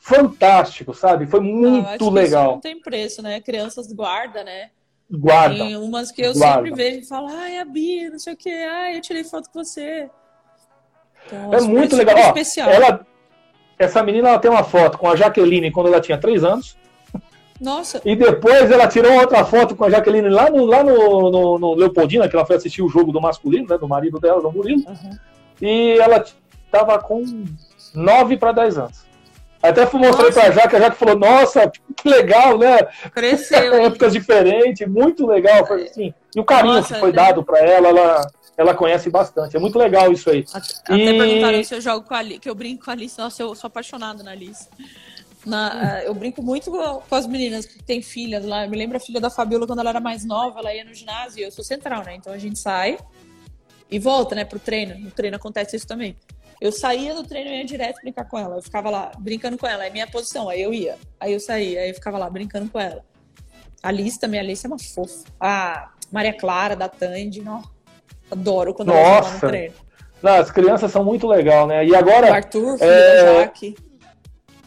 Speaker 1: fantástico, sabe? Foi muito ah, legal.
Speaker 2: não tem preço, né? Crianças guarda, né?
Speaker 1: Guarda.
Speaker 2: Tem umas que eu guarda. sempre vejo e falo, ai, a Bia, não sei o que, ai, eu tirei foto com você.
Speaker 1: Então, é muito legal. Ó, especial. Ela, essa menina ela tem uma foto com a Jaqueline quando ela tinha 3 anos.
Speaker 2: Nossa.
Speaker 1: E depois ela tirou outra foto com a Jaqueline lá no, lá no, no, no Leopoldina, que ela foi assistir o jogo do masculino, né? Do marido dela, do Murilo. Uhum. E ela tava com 9 para 10 anos. Até mostrei pra Jaque, a Jaque falou, nossa, que legal, né?
Speaker 2: Cresceu.
Speaker 1: Épocas diferentes, muito legal. Foi, assim, e o carinho nossa, que foi né? dado para ela, ela, ela conhece bastante. É muito legal isso aí.
Speaker 2: Até, e... perguntaram se eu jogo com a Alice, que eu brinco com a Alice. Nossa, eu sou apaixonada na Alice. Na, eu brinco muito com as meninas que têm filhas lá. Eu me lembro a filha da Fabiola quando ela era mais nova, ela ia no ginásio, eu sou central, né? Então a gente sai e volta, né, pro treino. No treino acontece isso também. Eu saía do treino e ia direto brincar com ela. Eu ficava lá brincando com ela. É minha posição. Aí eu ia. Aí eu saía. Aí eu ficava lá brincando com ela. A Alice também. A é uma fofa. A Maria Clara, da Tandy. Não, adoro quando
Speaker 1: Nossa. ela no treino. Não, as crianças são muito legal, né? E agora.
Speaker 2: O Arthur, filho é... da Jaque.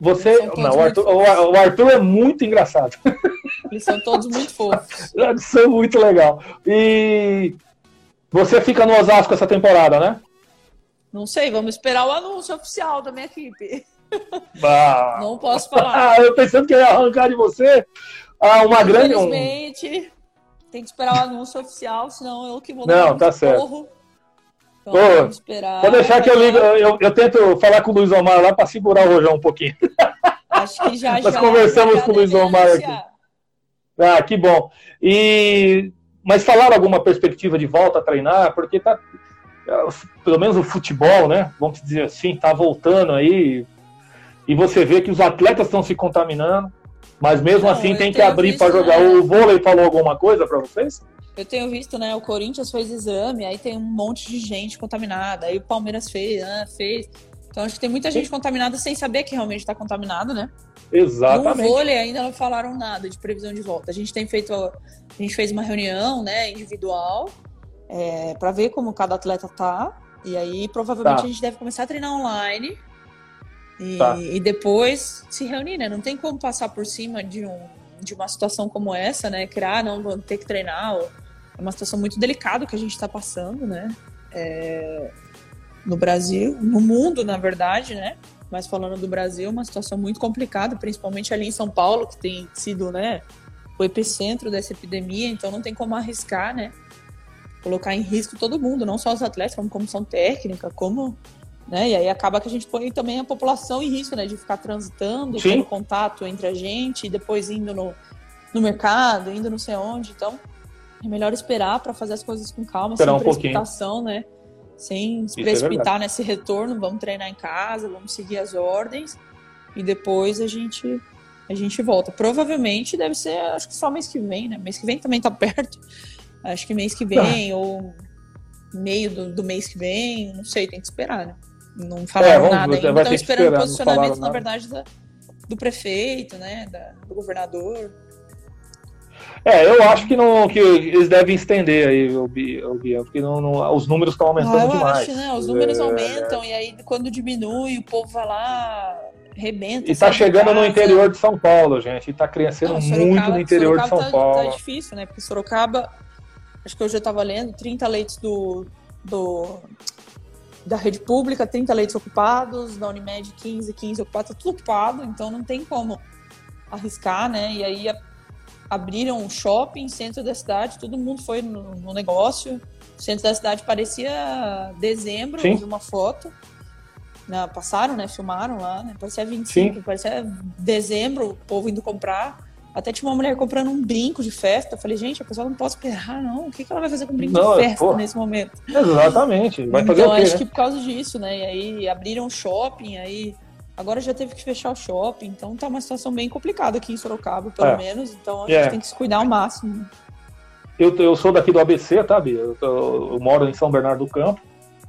Speaker 1: Você. Não, o Arthur, o Arthur é muito engraçado.
Speaker 2: Eles são todos muito fofos.
Speaker 1: Eles são muito legal. E você fica no Osasco essa temporada, né?
Speaker 2: Não sei, vamos esperar o anúncio oficial da minha equipe.
Speaker 1: Bah.
Speaker 2: Não posso falar.
Speaker 1: Ah, eu pensando que ia arrancar de você ah, uma grande.
Speaker 2: Infelizmente, tem que esperar o anúncio oficial, senão eu que vou
Speaker 1: Não, tá certo. Então, Ô, vamos esperar. Pode deixar que eu ligo, eu, eu tento falar com o Luiz Omar lá para segurar o rojão um pouquinho.
Speaker 2: Acho que já
Speaker 1: Nós
Speaker 2: já.
Speaker 1: conversamos com o Luiz Omar aqui. Ah, que bom. E mas falaram alguma perspectiva de volta a treinar, porque tá pelo menos o futebol, né? Vamos dizer assim, está voltando aí. E você vê que os atletas estão se contaminando, mas mesmo Não, assim tem que abrir para jogar. Né? O vôlei falou alguma coisa para vocês?
Speaker 2: Eu tenho visto, né? O Corinthians fez exame, aí tem um monte de gente contaminada, aí o Palmeiras fez, né, fez. Então acho que tem muita gente contaminada sem saber que realmente está contaminado, né?
Speaker 1: Exatamente.
Speaker 2: No vôlei ainda não falaram nada de previsão de volta. A gente tem feito, a gente fez uma reunião, né, individual é, para ver como cada atleta tá. E aí, provavelmente, tá. a gente deve começar a treinar online e, tá. e, depois se reunir, né? Não tem como passar por cima de um, de uma situação como essa, né? Que, ah, não, vamos ter que treinar. É uma situação muito delicada que a gente está passando, né? É, no Brasil, no mundo, na verdade, né? Mas falando do Brasil, uma situação muito complicada, principalmente ali em São Paulo, que tem sido, né, o epicentro dessa epidemia, então não tem como arriscar, né? Colocar em risco todo mundo, não só os atletas, como comissão técnica, como né? E aí acaba que a gente põe também a população em risco, né? De ficar transitando, Sim. tendo contato entre a gente, e depois indo no, no mercado, indo não sei onde. Então, é melhor esperar para fazer as coisas com calma,
Speaker 1: Esperar
Speaker 2: sem
Speaker 1: um
Speaker 2: precipitação, né? Sem se Isso é precipitar é nesse retorno, vamos treinar em casa, vamos seguir as ordens e depois a gente a gente volta. Provavelmente deve ser, acho que só mês que vem, né? Mês que vem também tá perto. Acho que mês que vem ah. ou meio do, do mês que vem, não sei, tem que esperar, né? Não falaram é, nada ainda. Estão esperando esperar, posicionamento, na verdade, da, do prefeito, né? Da, do governador.
Speaker 1: É, eu acho que, não, que eles devem estender aí o Bia, porque não, não, os números estão aumentando ah, eu demais. Acho,
Speaker 2: né? Os números é, aumentam, é. e aí quando diminui, o povo vai lá, rebenta.
Speaker 1: E tá chegando no interior de São Paulo, gente. E tá crescendo não, muito no interior Sorocaba de São
Speaker 2: tá,
Speaker 1: Paulo.
Speaker 2: Tá difícil, né? Porque Sorocaba, acho que hoje eu tava lendo, 30 leitos do, do da rede pública, 30 leitos ocupados, da Unimed 15, 15 ocupados, tá tudo ocupado, então não tem como arriscar, né? E aí a, abriram um shopping, centro da cidade, todo mundo foi no, no negócio. O centro da cidade parecia dezembro, Sim. vi uma foto. Passaram, né? Filmaram lá, né? Parecia 25, Sim. parecia dezembro, o povo indo comprar. Até tinha uma mulher comprando um brinco de festa. Eu falei, gente, a pessoa não pode esperar, não. O que, que ela vai fazer com um brinco não, de festa pô, nesse momento?
Speaker 1: Exatamente. Vai fazer então, o quê,
Speaker 2: acho
Speaker 1: né?
Speaker 2: que por causa disso, né? E aí abriram shopping, aí agora já teve que fechar o shopping. Então tá uma situação bem complicada aqui em Sorocaba, pelo é. menos. Então a gente é. tem que se cuidar ao máximo.
Speaker 1: Eu, eu sou daqui do ABC, tá, Bia? Eu, eu, eu moro em São Bernardo do Campo.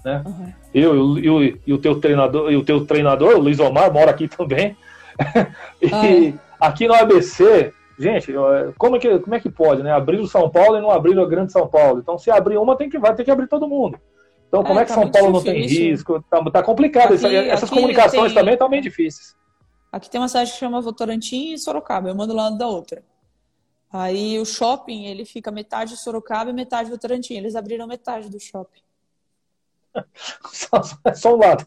Speaker 1: Né? Uhum. Eu, eu, eu, e o teu treinador, e o teu treinador, o Luiz Omar, mora aqui também. e, ah, é aqui no ABC, gente, como é que, como é que pode, né? Abrir o São Paulo e não abrir a Grande São Paulo. Então, se abrir uma, tem que, vai ter que abrir todo mundo. Então, como é, é que tá São Paulo difícil. não tem risco? Tá, tá complicado. Aqui, essas comunicações tem... também estão bem difíceis.
Speaker 2: Aqui tem uma cidade que chama Votorantim e Sorocaba. Eu mando lá da outra. Aí o shopping, ele fica metade Sorocaba e metade Votorantim. Eles abriram metade do shopping.
Speaker 1: Só, só um lado.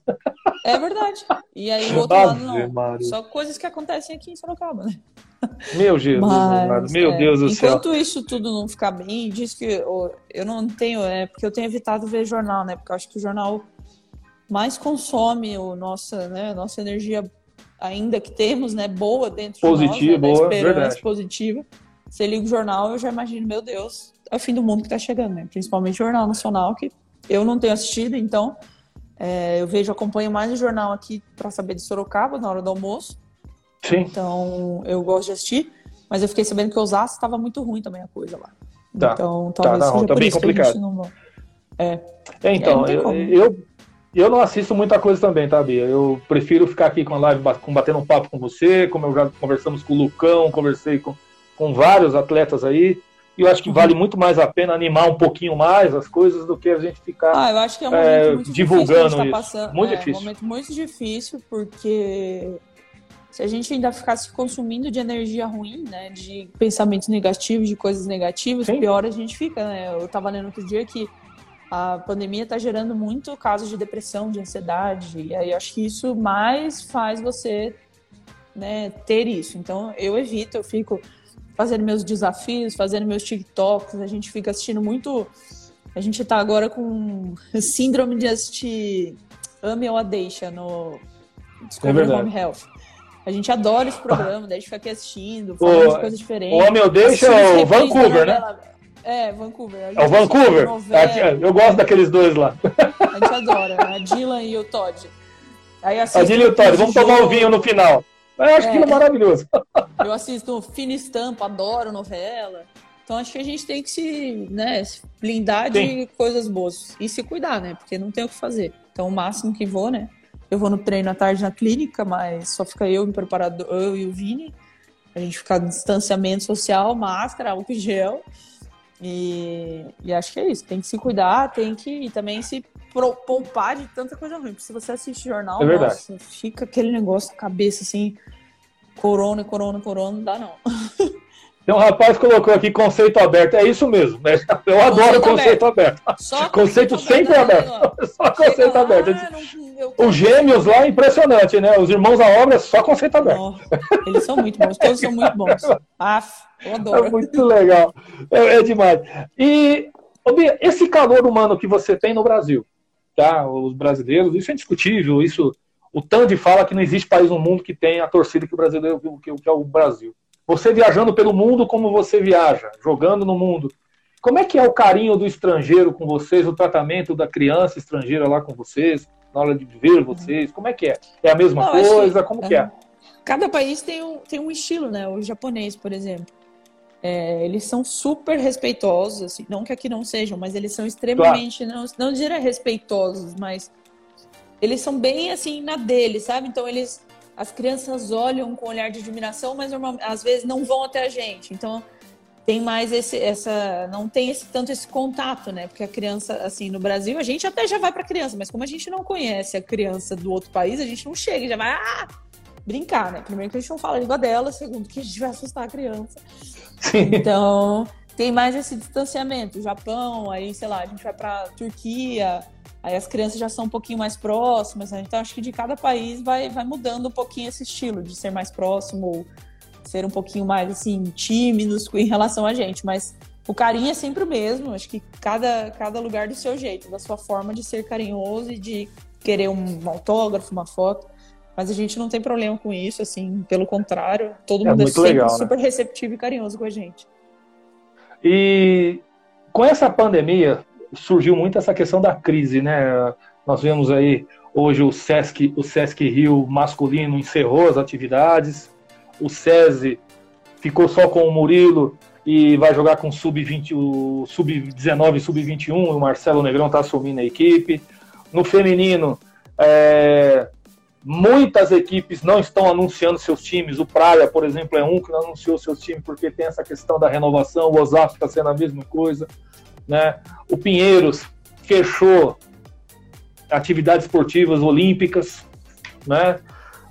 Speaker 2: É verdade. E aí o outro Ave lado não. Maria. Só coisas que acontecem aqui em Sorocaba, né?
Speaker 1: Meu Jesus, Mas, meu é, Deus do
Speaker 2: enquanto céu. Enquanto isso tudo não ficar bem, diz que eu, eu não tenho, é porque eu tenho evitado ver jornal, né? Porque eu acho que o jornal mais consome o nossa, né, nossa energia ainda que temos, né, boa dentro
Speaker 1: positiva,
Speaker 2: de nós,
Speaker 1: né, boa, esperança verdade.
Speaker 2: positiva. Você liga o jornal, eu já imagino, meu Deus, é o fim do mundo que tá chegando, né? Principalmente o Jornal Nacional, que eu não tenho assistido, então é, eu vejo, acompanho mais o jornal aqui para saber de Sorocaba na hora do almoço.
Speaker 1: Sim.
Speaker 2: Então eu gosto de assistir, mas eu fiquei sabendo que Osasco estava muito ruim também a coisa lá. Tá. Então talvez tá, não, seja tá bem complicado. Não...
Speaker 1: É. é. então, é, eu, eu, eu não assisto muita coisa também, tá, Bia? Eu prefiro ficar aqui com a live, batendo um papo com você, como eu já conversamos com o Lucão, conversei com, com vários atletas aí. E eu acho que vale muito mais a pena animar um pouquinho mais as coisas do que a gente ficar
Speaker 2: ah, eu acho que é um é, muito
Speaker 1: divulgando
Speaker 2: tá. Passando,
Speaker 1: muito
Speaker 2: é,
Speaker 1: difícil.
Speaker 2: um momento muito difícil, porque se a gente ainda ficasse consumindo de energia ruim, né, de pensamentos negativos, de coisas negativas, Sim. pior a gente fica, né? Eu estava lendo outro dia que a pandemia está gerando muito casos de depressão, de ansiedade, e aí eu acho que isso mais faz você né, ter isso. Então eu evito, eu fico fazendo meus desafios, fazendo meus TikToks, a gente fica assistindo muito. A gente tá agora com síndrome de assistir Ame ou a Deixa no Discovery é Home Health. A gente adora esse programa, daí a gente fica aqui assistindo, falando de coisas diferentes.
Speaker 1: O Ame ou Deixa é o Vancouver, né?
Speaker 2: É, Vancouver.
Speaker 1: É o Vancouver? eu gosto daqueles dois lá.
Speaker 2: A gente adora, a Dylan e o Todd.
Speaker 1: Aí a Dylan e o Todd, vamos tomar um vinho no final. Eu acho é. aquilo maravilhoso.
Speaker 2: Eu assisto Fina Estampa, adoro novela. Então acho que a gente tem que se, né, se blindar de Sim. coisas boas e se cuidar, né? Porque não tem o que fazer. Então o máximo que vou, né? Eu vou no treino à tarde na clínica, mas só fica eu, o preparador, eu e o Vini. A gente fica no distanciamento social, máscara, álcool gel. E, e, acho que é isso. Tem que se cuidar, tem que também se poupar de tanta coisa ruim. Porque se você assiste jornal, é nossa, fica aquele negócio na cabeça assim, corona, corona, corona, não dá não.
Speaker 1: Tem um rapaz que colocou aqui conceito aberto. É isso mesmo, né? Eu adoro conceito, aberto. aberto. Só conceito, conceito sempre aberto. aberto. Só conceito lá, aberto. Os gêmeos lá, é impressionante, né? Os irmãos à obra, só conceito aberto.
Speaker 2: Oh, eles são muito bons, todos são muito bons. Aff, eu adoro.
Speaker 1: É muito legal. É, é demais. E, Bia, esse calor humano que você tem no Brasil, tá? Os brasileiros, isso é indiscutível, isso. O Tandy fala que não existe país no mundo que tenha a torcida que o brasileiro que, que é o Brasil. Você viajando pelo mundo como você viaja, jogando no mundo. Como é que é o carinho do estrangeiro com vocês, o tratamento da criança estrangeira lá com vocês, na hora de ver vocês? Como é que é? É a mesma Não, coisa? Que, como que é?
Speaker 2: Cada país tem um, tem um estilo, né? O japonês, por exemplo. É, eles são super respeitosos, assim, não que aqui não sejam, mas eles são extremamente, claro. não, não diria respeitosos, mas eles são bem assim na dele, sabe? Então eles as crianças olham com um olhar de admiração, mas às vezes não vão até a gente. Então tem mais esse, essa, não tem esse, tanto esse contato, né? Porque a criança, assim, no Brasil, a gente até já vai para criança, mas como a gente não conhece a criança do outro país, a gente não chega e já vai ah, brincar, né? Primeiro que a gente não fala a língua dela, segundo que a gente vai assustar a criança. Então tem mais esse distanciamento. Japão, aí, sei lá, a gente vai para Turquia, Aí as crianças já são um pouquinho mais próximas, né? então acho que de cada país vai, vai mudando um pouquinho esse estilo de ser mais próximo ou ser um pouquinho mais assim tímidos em relação a gente, mas o carinho é sempre o mesmo, acho que cada, cada lugar do seu jeito, da sua forma de ser carinhoso e de querer um autógrafo, uma foto. Mas a gente não tem problema com isso, assim, pelo contrário, todo é mundo é sempre legal, né? super receptivo e carinhoso com a gente.
Speaker 1: E com essa pandemia, surgiu muito essa questão da crise, né? Nós vemos aí hoje o Sesc, o Sesc Rio masculino encerrou as atividades, o SESI ficou só com o Murilo e vai jogar com sub-20, o sub-19 e sub-21, o Marcelo Negrão está assumindo a equipe. No feminino, é, muitas equipes não estão anunciando seus times. O Praia, por exemplo, é um que não anunciou seus times porque tem essa questão da renovação. O Osasco está sendo a mesma coisa. Né? O Pinheiros fechou atividades esportivas olímpicas, né?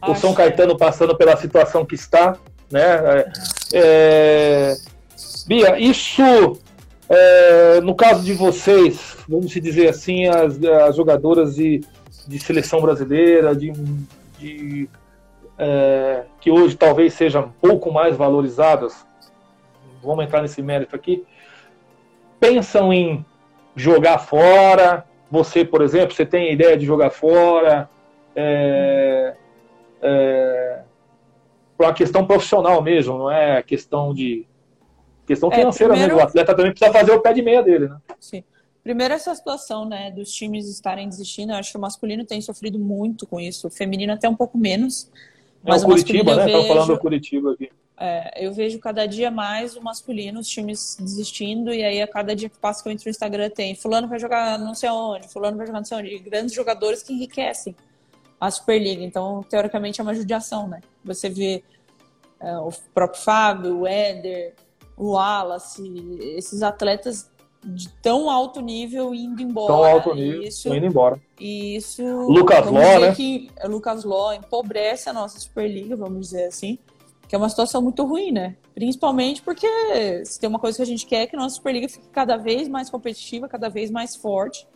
Speaker 1: O São Caetano passando pela situação que está, né? É, é Bia, isso é, no caso de vocês, vamos dizer assim, as, as jogadoras de, de seleção brasileira, de, de é, que hoje talvez sejam um pouco mais valorizadas, vamos entrar nesse mérito aqui pensam em jogar fora? Você, por exemplo, você tem a ideia de jogar fora? É, é, uma questão profissional mesmo, não é questão de questão é, financeira primeiro... mesmo. O atleta também precisa fazer o pé de meia dele, né?
Speaker 2: Sim. Primeiro, essa situação né, dos times estarem desistindo, eu acho que o masculino tem sofrido muito com isso, o feminino até um pouco menos.
Speaker 1: Mas é o, o Curitiba, né? Estão falando do Curitiba aqui.
Speaker 2: É, eu vejo cada dia mais o masculino, os times desistindo, e aí a cada dia que passa que eu entro no Instagram tem fulano vai jogar não sei onde, fulano vai jogar não sei onde, grandes jogadores que enriquecem a Superliga. Então, teoricamente, é uma judiação, né? Você vê é, o próprio Fábio, o Éder, o Wallace, esses atletas de tão alto nível indo embora.
Speaker 1: Tão alto nível, isso, indo embora.
Speaker 2: E isso...
Speaker 1: Lucas Ló, né?
Speaker 2: Que Lucas Ló empobrece a nossa Superliga, vamos dizer assim que é uma situação muito ruim, né? Principalmente porque se tem uma coisa que a gente quer é que a nossa Superliga fique cada vez mais competitiva, cada vez mais forte.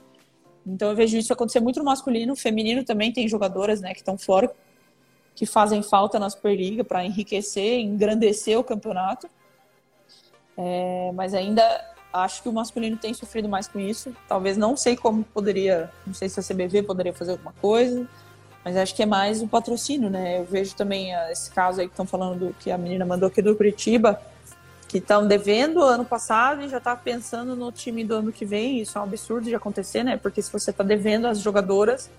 Speaker 2: Então eu vejo isso acontecer muito no masculino, feminino também tem jogadoras, né, que estão fora que fazem falta na Superliga para enriquecer, engrandecer o campeonato. É, mas ainda acho que o masculino tem sofrido mais com isso. Talvez não sei como poderia, não sei se a CBV poderia fazer alguma coisa. Mas acho que é mais o patrocínio, né? Eu vejo também ah, esse caso aí que estão falando do que a menina mandou aqui do Curitiba, que estão devendo ano passado e já tá pensando no time do ano que vem. Isso é um absurdo de acontecer, né? Porque se você está devendo as jogadoras,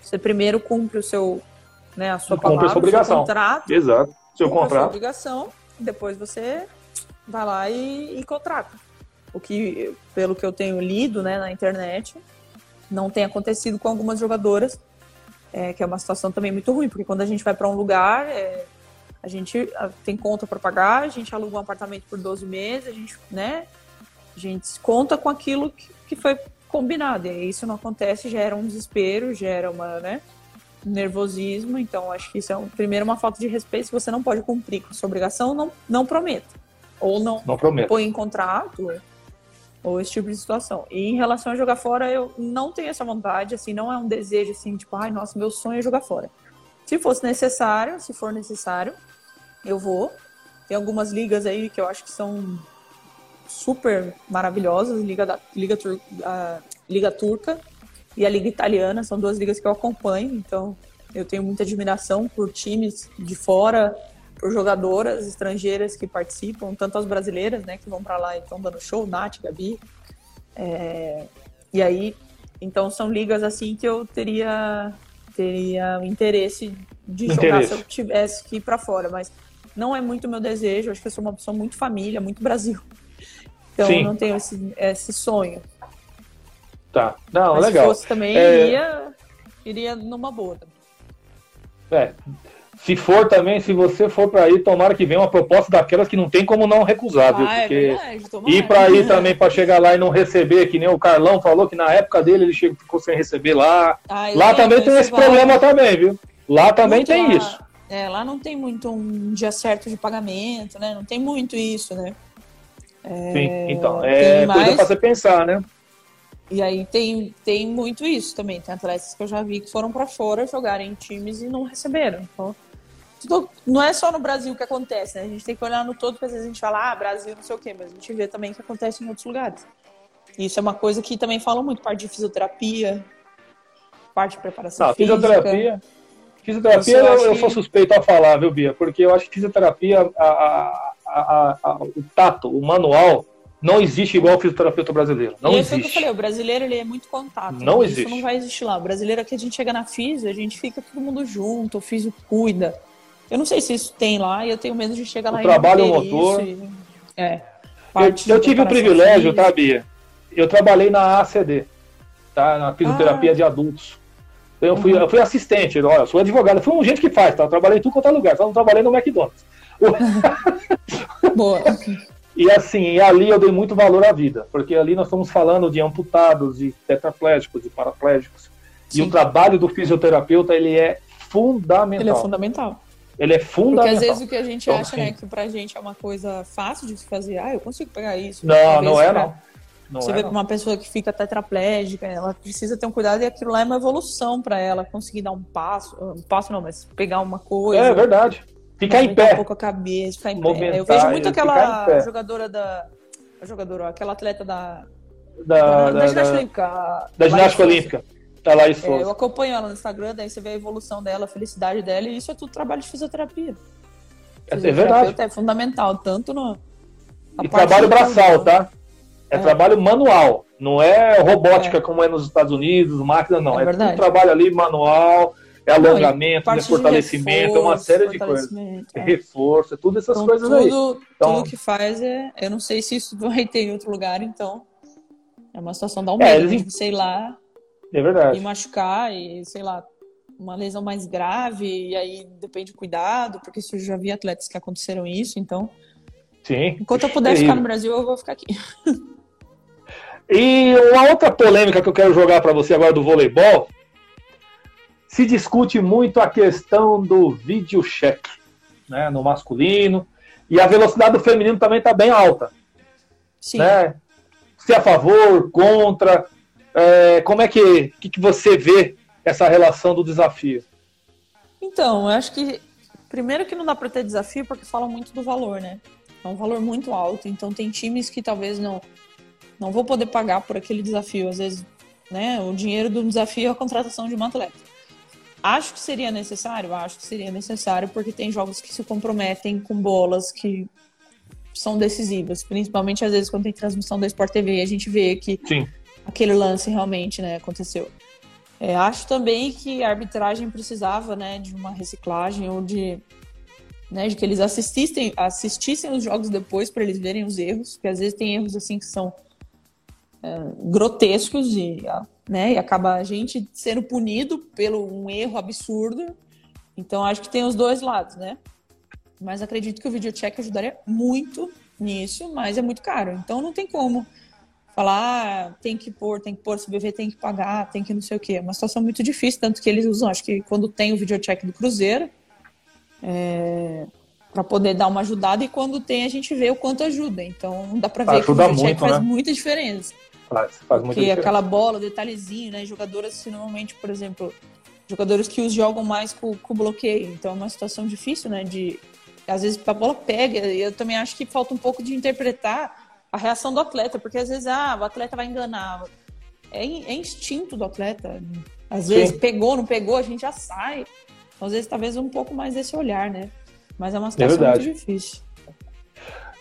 Speaker 2: você primeiro cumpre o seu, né, a sua palavra,
Speaker 1: a sua obrigação.
Speaker 2: seu contrato.
Speaker 1: Exato. Seu contrato. A sua
Speaker 2: obrigação, depois você vai lá e, e contrata. O que, pelo que eu tenho lido, né, na internet, não tem acontecido com algumas jogadoras é, que é uma situação também muito ruim, porque quando a gente vai para um lugar, é, a gente tem conta para pagar, a gente aluga um apartamento por 12 meses, a gente, né, a gente conta com aquilo que, que foi combinado, e isso não acontece, gera um desespero, gera uma, né, nervosismo, então acho que isso é um, primeiro uma falta de respeito, se você não pode cumprir com a sua obrigação, não, não prometa. Ou não,
Speaker 1: não põe
Speaker 2: em contrato, ou esse tipo de situação. E em relação a jogar fora, eu não tenho essa vontade, assim, não é um desejo assim, tipo, ai, nossa, meu sonho é jogar fora. Se fosse necessário, se for necessário, eu vou. Tem algumas ligas aí que eu acho que são super maravilhosas, Liga, da, Liga, Tur, a Liga Turca e a Liga Italiana, são duas ligas que eu acompanho, então eu tenho muita admiração por times de fora, jogadoras estrangeiras que participam, tanto as brasileiras, né, que vão para lá e estão dando show, Nath, Gabi. É, e aí, então são ligas assim que eu teria teria interesse de interesse. jogar se eu tivesse que ir para fora, mas não é muito meu desejo, acho que eu sou uma pessoa muito família, muito Brasil. Então Sim. eu não tenho esse, esse sonho.
Speaker 1: Tá. Não,
Speaker 2: mas
Speaker 1: legal.
Speaker 2: Se fosse também, é... iria, iria numa boa.
Speaker 1: É, se for também, se você for para ir, tomara que venha uma proposta daquelas que não tem como não recusar, viu?
Speaker 2: Ah, é Porque é verdade,
Speaker 1: ir para ir também para chegar lá e não receber, que nem o Carlão falou que na época dele ele chegou, ficou sem receber lá. Ah, lá também tem esse problema também, viu? Lá também muito tem lá, isso.
Speaker 2: É, lá não tem muito um dia certo de pagamento, né? Não tem muito isso, né?
Speaker 1: É, Sim, então, é mais... coisa para você pensar, né?
Speaker 2: E aí tem, tem muito isso também. Tem atletas que eu já vi que foram para fora jogarem em times e não receberam. Então, tudo, não é só no Brasil que acontece, né? A gente tem que olhar no todo, porque às vezes a gente fala, ah, Brasil, não sei o quê, mas a gente vê também que acontece em outros lugares. Isso é uma coisa que também falam muito, parte de fisioterapia, parte de preparação não, física.
Speaker 1: Fisioterapia, fisioterapia eu, eu, sou suspeito a falar, viu, Bia? Porque eu acho que fisioterapia, a, a, a, a o tato, o manual, não existe igual o fisioterapeuta brasileiro. Não e existe. É o que eu
Speaker 2: falei, o brasileiro ele é muito contato.
Speaker 1: Não né? existe.
Speaker 2: Isso não vai existir lá. O brasileiro aqui a gente chega na física, a gente fica todo mundo junto, o físico cuida. Eu não sei se isso tem lá e eu tenho medo de chegar
Speaker 1: o
Speaker 2: lá
Speaker 1: trabalho e motor. E...
Speaker 2: É.
Speaker 1: Eu, eu tive o privilégio, tá, Bia? Eu trabalhei na ACD, tá? Na fisioterapia ah. de adultos. Eu fui, eu fui assistente, olha, eu sou advogado, eu fui um gente que faz, tá? Eu trabalhei em tudo quanto é lugar, só não trabalhei no McDonald's.
Speaker 2: Boa.
Speaker 1: E assim, ali eu dei muito valor à vida, porque ali nós estamos falando de amputados, de tetraplégicos, de paraplégicos. Sim. E o trabalho do fisioterapeuta, ele é fundamental.
Speaker 2: Ele é fundamental.
Speaker 1: Ele é fundamental.
Speaker 2: Porque às vezes o que a gente então, acha, né, que pra gente é uma coisa fácil de se fazer, ah, eu consigo pegar isso.
Speaker 1: Não, não é pra... não.
Speaker 2: não. Você é, vê que uma pessoa que fica tetraplégica, ela precisa ter um cuidado e aquilo lá é uma evolução para ela conseguir dar um passo, um passo não, mas pegar uma coisa.
Speaker 1: É verdade. Ficar em pé.
Speaker 2: um pouco a cabeça, ficar em pé. Eu vejo muito aquela jogadora da. Jogadora, aquela atleta da.
Speaker 1: Da, da, da, da ginástica olímpica. Da ginástica olímpica. Tá lá isso.
Speaker 2: É, eu acompanho ela no Instagram, daí você vê a evolução dela, a felicidade dela, e isso é tudo trabalho de fisioterapia.
Speaker 1: É, é verdade.
Speaker 2: É fundamental, tanto no.
Speaker 1: E trabalho braçal, tá? É, é, trabalho manual, não é robótica é. como é nos Estados Unidos, máquina, não. É, é trabalho ali manual, é alongamento, não, é fortalecimento, reforço, é uma série de coisas. É. Reforço, é tudo essas então, coisas
Speaker 2: tudo,
Speaker 1: aí.
Speaker 2: Então, tudo que faz é. Eu não sei se isso vai ter em outro lugar, então. É uma situação da um é, eles... sei lá.
Speaker 1: É verdade.
Speaker 2: E machucar, e sei lá, uma lesão mais grave, e aí depende do cuidado, porque eu já vi atletas que aconteceram isso, então.
Speaker 1: Sim.
Speaker 2: Enquanto eu puder ficar no Brasil, eu vou ficar aqui.
Speaker 1: E uma outra polêmica que eu quero jogar para você agora do voleibol se discute muito a questão do vídeo check né, no masculino e a velocidade do feminino também está bem alta. Sim. Né? Se é a favor, contra, é, como é que, que, que você vê essa relação do desafio?
Speaker 2: Então, eu acho que primeiro que não dá para ter desafio porque falam muito do valor, né? É um valor muito alto, então tem times que talvez não não vou poder pagar por aquele desafio. Às vezes, né, o dinheiro do desafio é a contratação de um atleta. Acho que seria necessário? Acho que seria necessário, porque tem jogos que se comprometem com bolas que são decisivas, principalmente às vezes quando tem transmissão da Sport TV, a gente vê que
Speaker 1: Sim.
Speaker 2: Aquele lance realmente né, aconteceu. É, acho também que a arbitragem precisava né, de uma reciclagem ou de, né, de que eles assistissem, assistissem os jogos depois para eles verem os erros, porque às vezes tem erros assim que são é, grotescos e né? E acaba a gente sendo punido pelo um erro absurdo. Então acho que tem os dois lados, né? Mas acredito que o videocheck ajudaria muito nisso, mas é muito caro. Então não tem como falar, ah, tem que pôr, tem que pôr, CBV tem que pagar, tem que não sei o quê. É uma situação muito difícil, tanto que eles usam, acho que quando tem o videocheck do Cruzeiro, é, para poder dar uma ajudada e quando tem a gente vê o quanto ajuda. Então dá para ver
Speaker 1: ajuda
Speaker 2: que o
Speaker 1: muito,
Speaker 2: faz
Speaker 1: né?
Speaker 2: muita diferença.
Speaker 1: Faz, faz muita
Speaker 2: Porque
Speaker 1: diferença.
Speaker 2: aquela bola, detalhezinho, né? Jogadoras, normalmente, por exemplo, jogadores que os jogam mais com, com bloqueio. Então é uma situação difícil, né? De às vezes a bola pega. E eu também acho que falta um pouco de interpretar a reação do atleta, porque às vezes ah, o atleta vai enganar. É, é instinto do atleta. Às
Speaker 1: Sim.
Speaker 2: vezes pegou, não pegou, a gente já sai. Então, às vezes talvez um pouco mais desse olhar, né? Mas é uma situação
Speaker 1: verdade.
Speaker 2: muito difícil.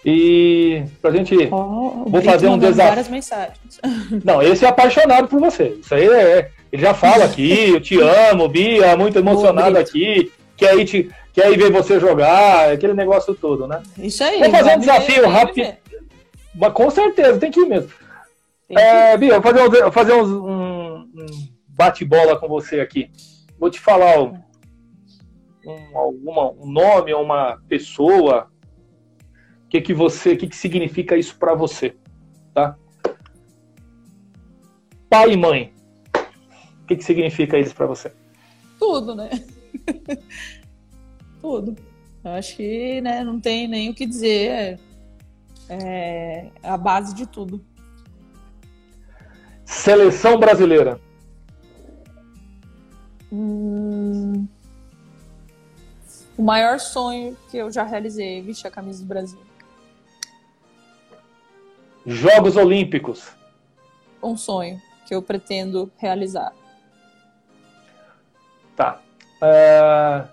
Speaker 1: E pra gente.
Speaker 2: Ó, o
Speaker 1: Vou fazer um desafio.
Speaker 2: várias mensagens.
Speaker 1: Não, esse é apaixonado por você. Isso aí é. Ele já fala aqui, eu te amo, Bia, muito emocionado aqui. Quer ir, te, quer ir ver você jogar, aquele negócio todo, né?
Speaker 2: Isso aí.
Speaker 1: Vou fazer um desafio rápido. Mas com certeza, tem que ir mesmo.
Speaker 2: Tem que-
Speaker 1: É, Bia, eu vou fazer, um, vou fazer uns- um, um bate-bola com você aqui. Vou te falar um, um, alguma, um nome, uma pessoa. O que que você, o que que significa isso pra você, tá? Pai e mãe. O que que significa isso pra você?
Speaker 2: Tudo, né? Tudo. Eu acho que né, não tem nem o que dizer. É, é a base de tudo.
Speaker 1: Seleção brasileira.
Speaker 2: Hum, o maior sonho que eu já realizei é vestir a camisa do Brasil.
Speaker 1: Jogos Olímpicos.
Speaker 2: Um sonho que eu pretendo realizar.
Speaker 1: Tá. É,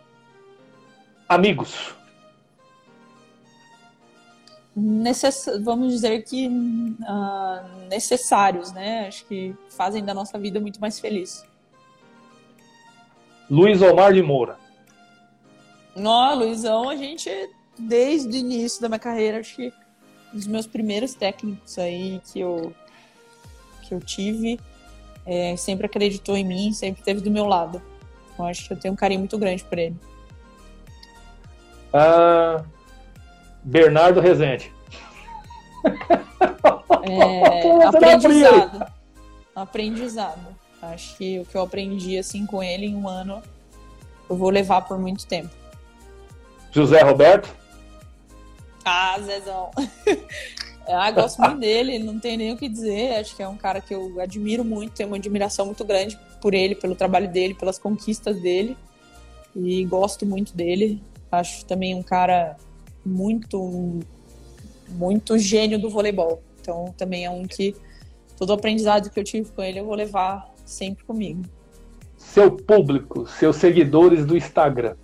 Speaker 1: Amigos.
Speaker 2: Necess... Vamos dizer que ah, necessários, né? Acho que fazem da nossa vida muito mais feliz.
Speaker 1: Luiz Omar de Moura.
Speaker 2: Nó, Luizão, a gente, desde o início da minha carreira, acho que um dos meus primeiros técnicos aí que eu, que eu tive, é, sempre acreditou em mim, sempre esteve do meu lado. Então, acho que eu tenho um carinho muito grande por ele.
Speaker 1: Ah, Bernardo Rezende.
Speaker 2: É,
Speaker 1: não
Speaker 2: aprendizado. Aprendizado. Acho que o que eu aprendi assim com ele em um ano, eu vou levar por muito tempo.
Speaker 1: José Roberto.
Speaker 2: Ah, Zezão. ah, gosto muito dele, não tem nem o que dizer. Acho que é um cara que eu admiro muito, tenho uma admiração muito grande por ele, pelo trabalho dele, pelas conquistas dele. E gosto muito dele. Acho também um cara muito, muito gênio do voleibol. Então também é um que todo o aprendizado que eu tive com ele eu vou levar sempre comigo.
Speaker 1: Seu público, seus seguidores do Instagram.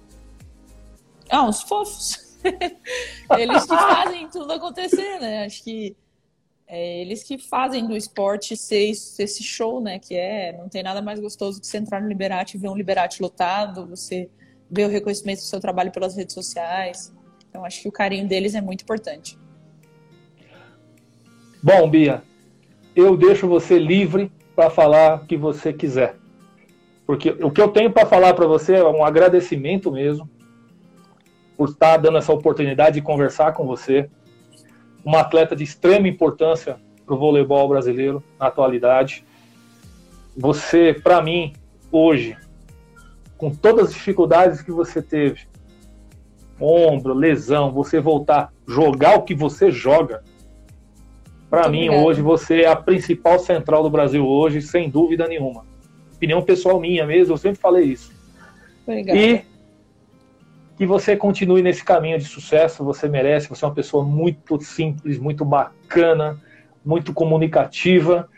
Speaker 2: Ah, uns fofos. eles que fazem tudo acontecer, né? Acho que é eles que fazem do esporte ser esse show, né? Que é, não tem nada mais gostoso que você entrar no Liberate e ver um Liberate lotado, você ver o reconhecimento do seu trabalho pelas redes sociais. Então, acho que o carinho deles é muito importante.
Speaker 1: Bom, Bia, eu deixo você livre para falar o que você quiser. Porque o que eu tenho para falar para você é um agradecimento mesmo por estar dando essa oportunidade de conversar com você. Uma atleta de extrema importância para o voleibol brasileiro na atualidade. Você, para mim, hoje, com todas as dificuldades que você teve, ombro, lesão, você voltar, jogar o que você joga, para mim,
Speaker 2: obrigada.
Speaker 1: hoje, você é a principal central do Brasil hoje, sem dúvida nenhuma. Opinião pessoal minha mesmo, eu sempre falei isso.
Speaker 2: Obrigada.
Speaker 1: E que você continue nesse caminho de sucesso, você merece, você é uma pessoa muito simples, muito bacana, muito comunicativa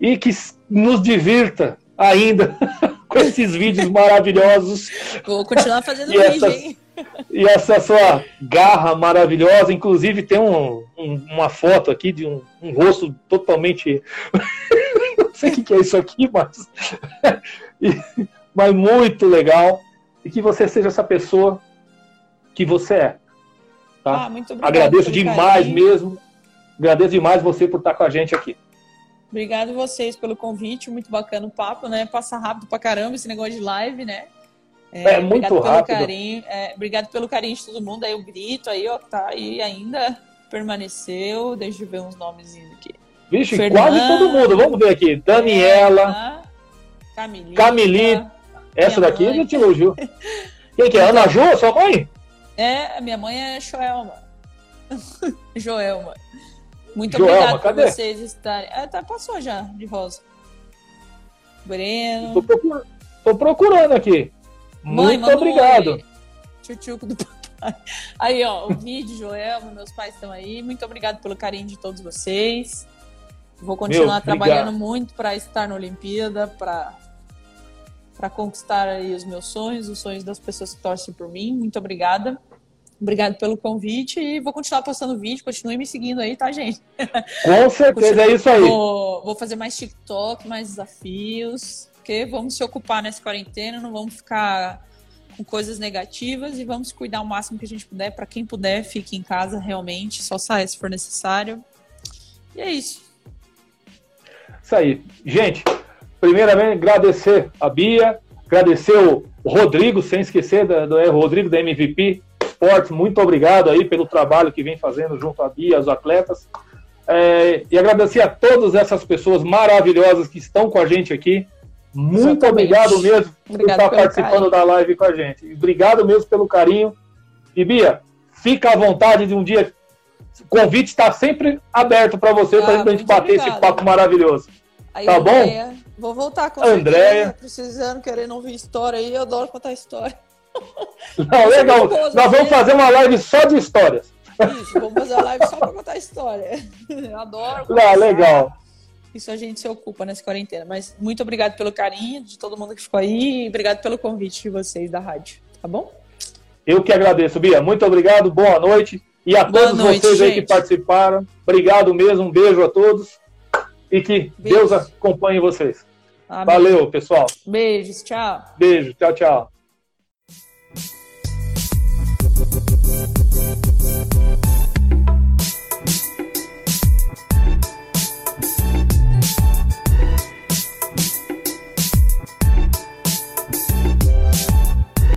Speaker 1: e que nos divirta ainda com esses vídeos maravilhosos
Speaker 2: Vou continuar fazendo vídeo,
Speaker 1: essas-
Speaker 2: hein?
Speaker 1: E essa sua garra maravilhosa. Inclusive, tem um- um- uma foto aqui de um, um rosto totalmente. Não sei o que é isso aqui, mas. Mas muito legal. E que você seja essa pessoa que você é. Tá?
Speaker 2: Ah, muito obrigada.
Speaker 1: Agradeço demais
Speaker 2: carinho.
Speaker 1: mesmo. Agradeço demais você por estar com a gente aqui.
Speaker 2: Obrigado vocês pelo convite, muito bacana o papo, né? Passa rápido pra caramba esse negócio de live, né?
Speaker 1: É, muito
Speaker 2: obrigado
Speaker 1: rápido.
Speaker 2: Pelo carinho, é, obrigado pelo carinho de todo mundo. Aí o grito aí, ó, tá aí ainda permaneceu. Deixa eu ver uns nomezinhos aqui.
Speaker 1: Vixe,
Speaker 2: Fernanda.
Speaker 1: quase todo mundo. Vamos ver aqui. Daniela.
Speaker 2: Camilita.
Speaker 1: Camili- Essa daqui
Speaker 2: mãe.
Speaker 1: já te elogiou. Quem que é? Ana Ju, sua mãe?
Speaker 2: É, minha mãe é Joelma. Joelma. Muito Joelma, obrigada cadê? por vocês estarem. É, tá, passou já, de rosa. Breno.
Speaker 1: Tô procurando, tô procurando aqui. Mãe, Muito obrigado.
Speaker 2: Tchutchuco do papai. Aí, ó, o vídeo, Joelma, meus pais estão aí. Muito obrigado pelo carinho de todos vocês. Vou continuar Meu, trabalhando muito para estar na Olimpíada, para para conquistar aí os meus sonhos, os sonhos das pessoas que torcem por mim. Muito obrigada. Obrigado pelo convite e vou continuar postando vídeo. Continue me seguindo aí, tá, gente?
Speaker 1: Com certeza, é isso aí.
Speaker 2: Vou, vou, fazer mais TikTok, mais desafios, vamos se ocupar nessa quarentena, não vamos ficar com coisas negativas e vamos cuidar o máximo que a gente puder. Para quem puder, fique em casa realmente, só saia se for necessário. E é isso.
Speaker 1: Isso aí. Gente, primeiramente agradecer a Bia, agradecer o Rodrigo, sem esquecer do, do Rodrigo da MVP Esportes, muito obrigado aí pelo trabalho que vem fazendo junto a Bia, os atletas. É, e agradecer a todas essas pessoas maravilhosas que estão com a gente aqui. Muito Exatamente. obrigado mesmo obrigado por estar participando carinho. da live com a gente. Obrigado mesmo pelo carinho. E Bia, fica à vontade de um dia. O convite está sempre aberto para você, ah, para a gente bater obrigado. esse papo maravilhoso. Aí, tá Andréia, bom?
Speaker 2: Vou voltar com
Speaker 1: Andréia.
Speaker 2: Precisando, querendo ouvir história aí. Eu adoro contar história.
Speaker 1: Não, legal. Nós vamos né? fazer uma live só de histórias.
Speaker 2: Isso, vamos fazer uma live só para contar história. Eu adoro.
Speaker 1: Ah, legal.
Speaker 2: Isso a gente se ocupa nessa quarentena. Mas muito obrigado pelo carinho de todo mundo que ficou aí. E obrigado pelo convite de vocês da rádio. Tá bom?
Speaker 1: Eu que agradeço, Bia. Muito obrigado. Boa noite. E a boa todos noite, vocês gente. aí que participaram. Obrigado mesmo. Um beijo a todos. E que Deus acompanhe vocês. Amém. Valeu, pessoal.
Speaker 2: Beijos. Tchau.
Speaker 1: Beijo. Tchau, tchau.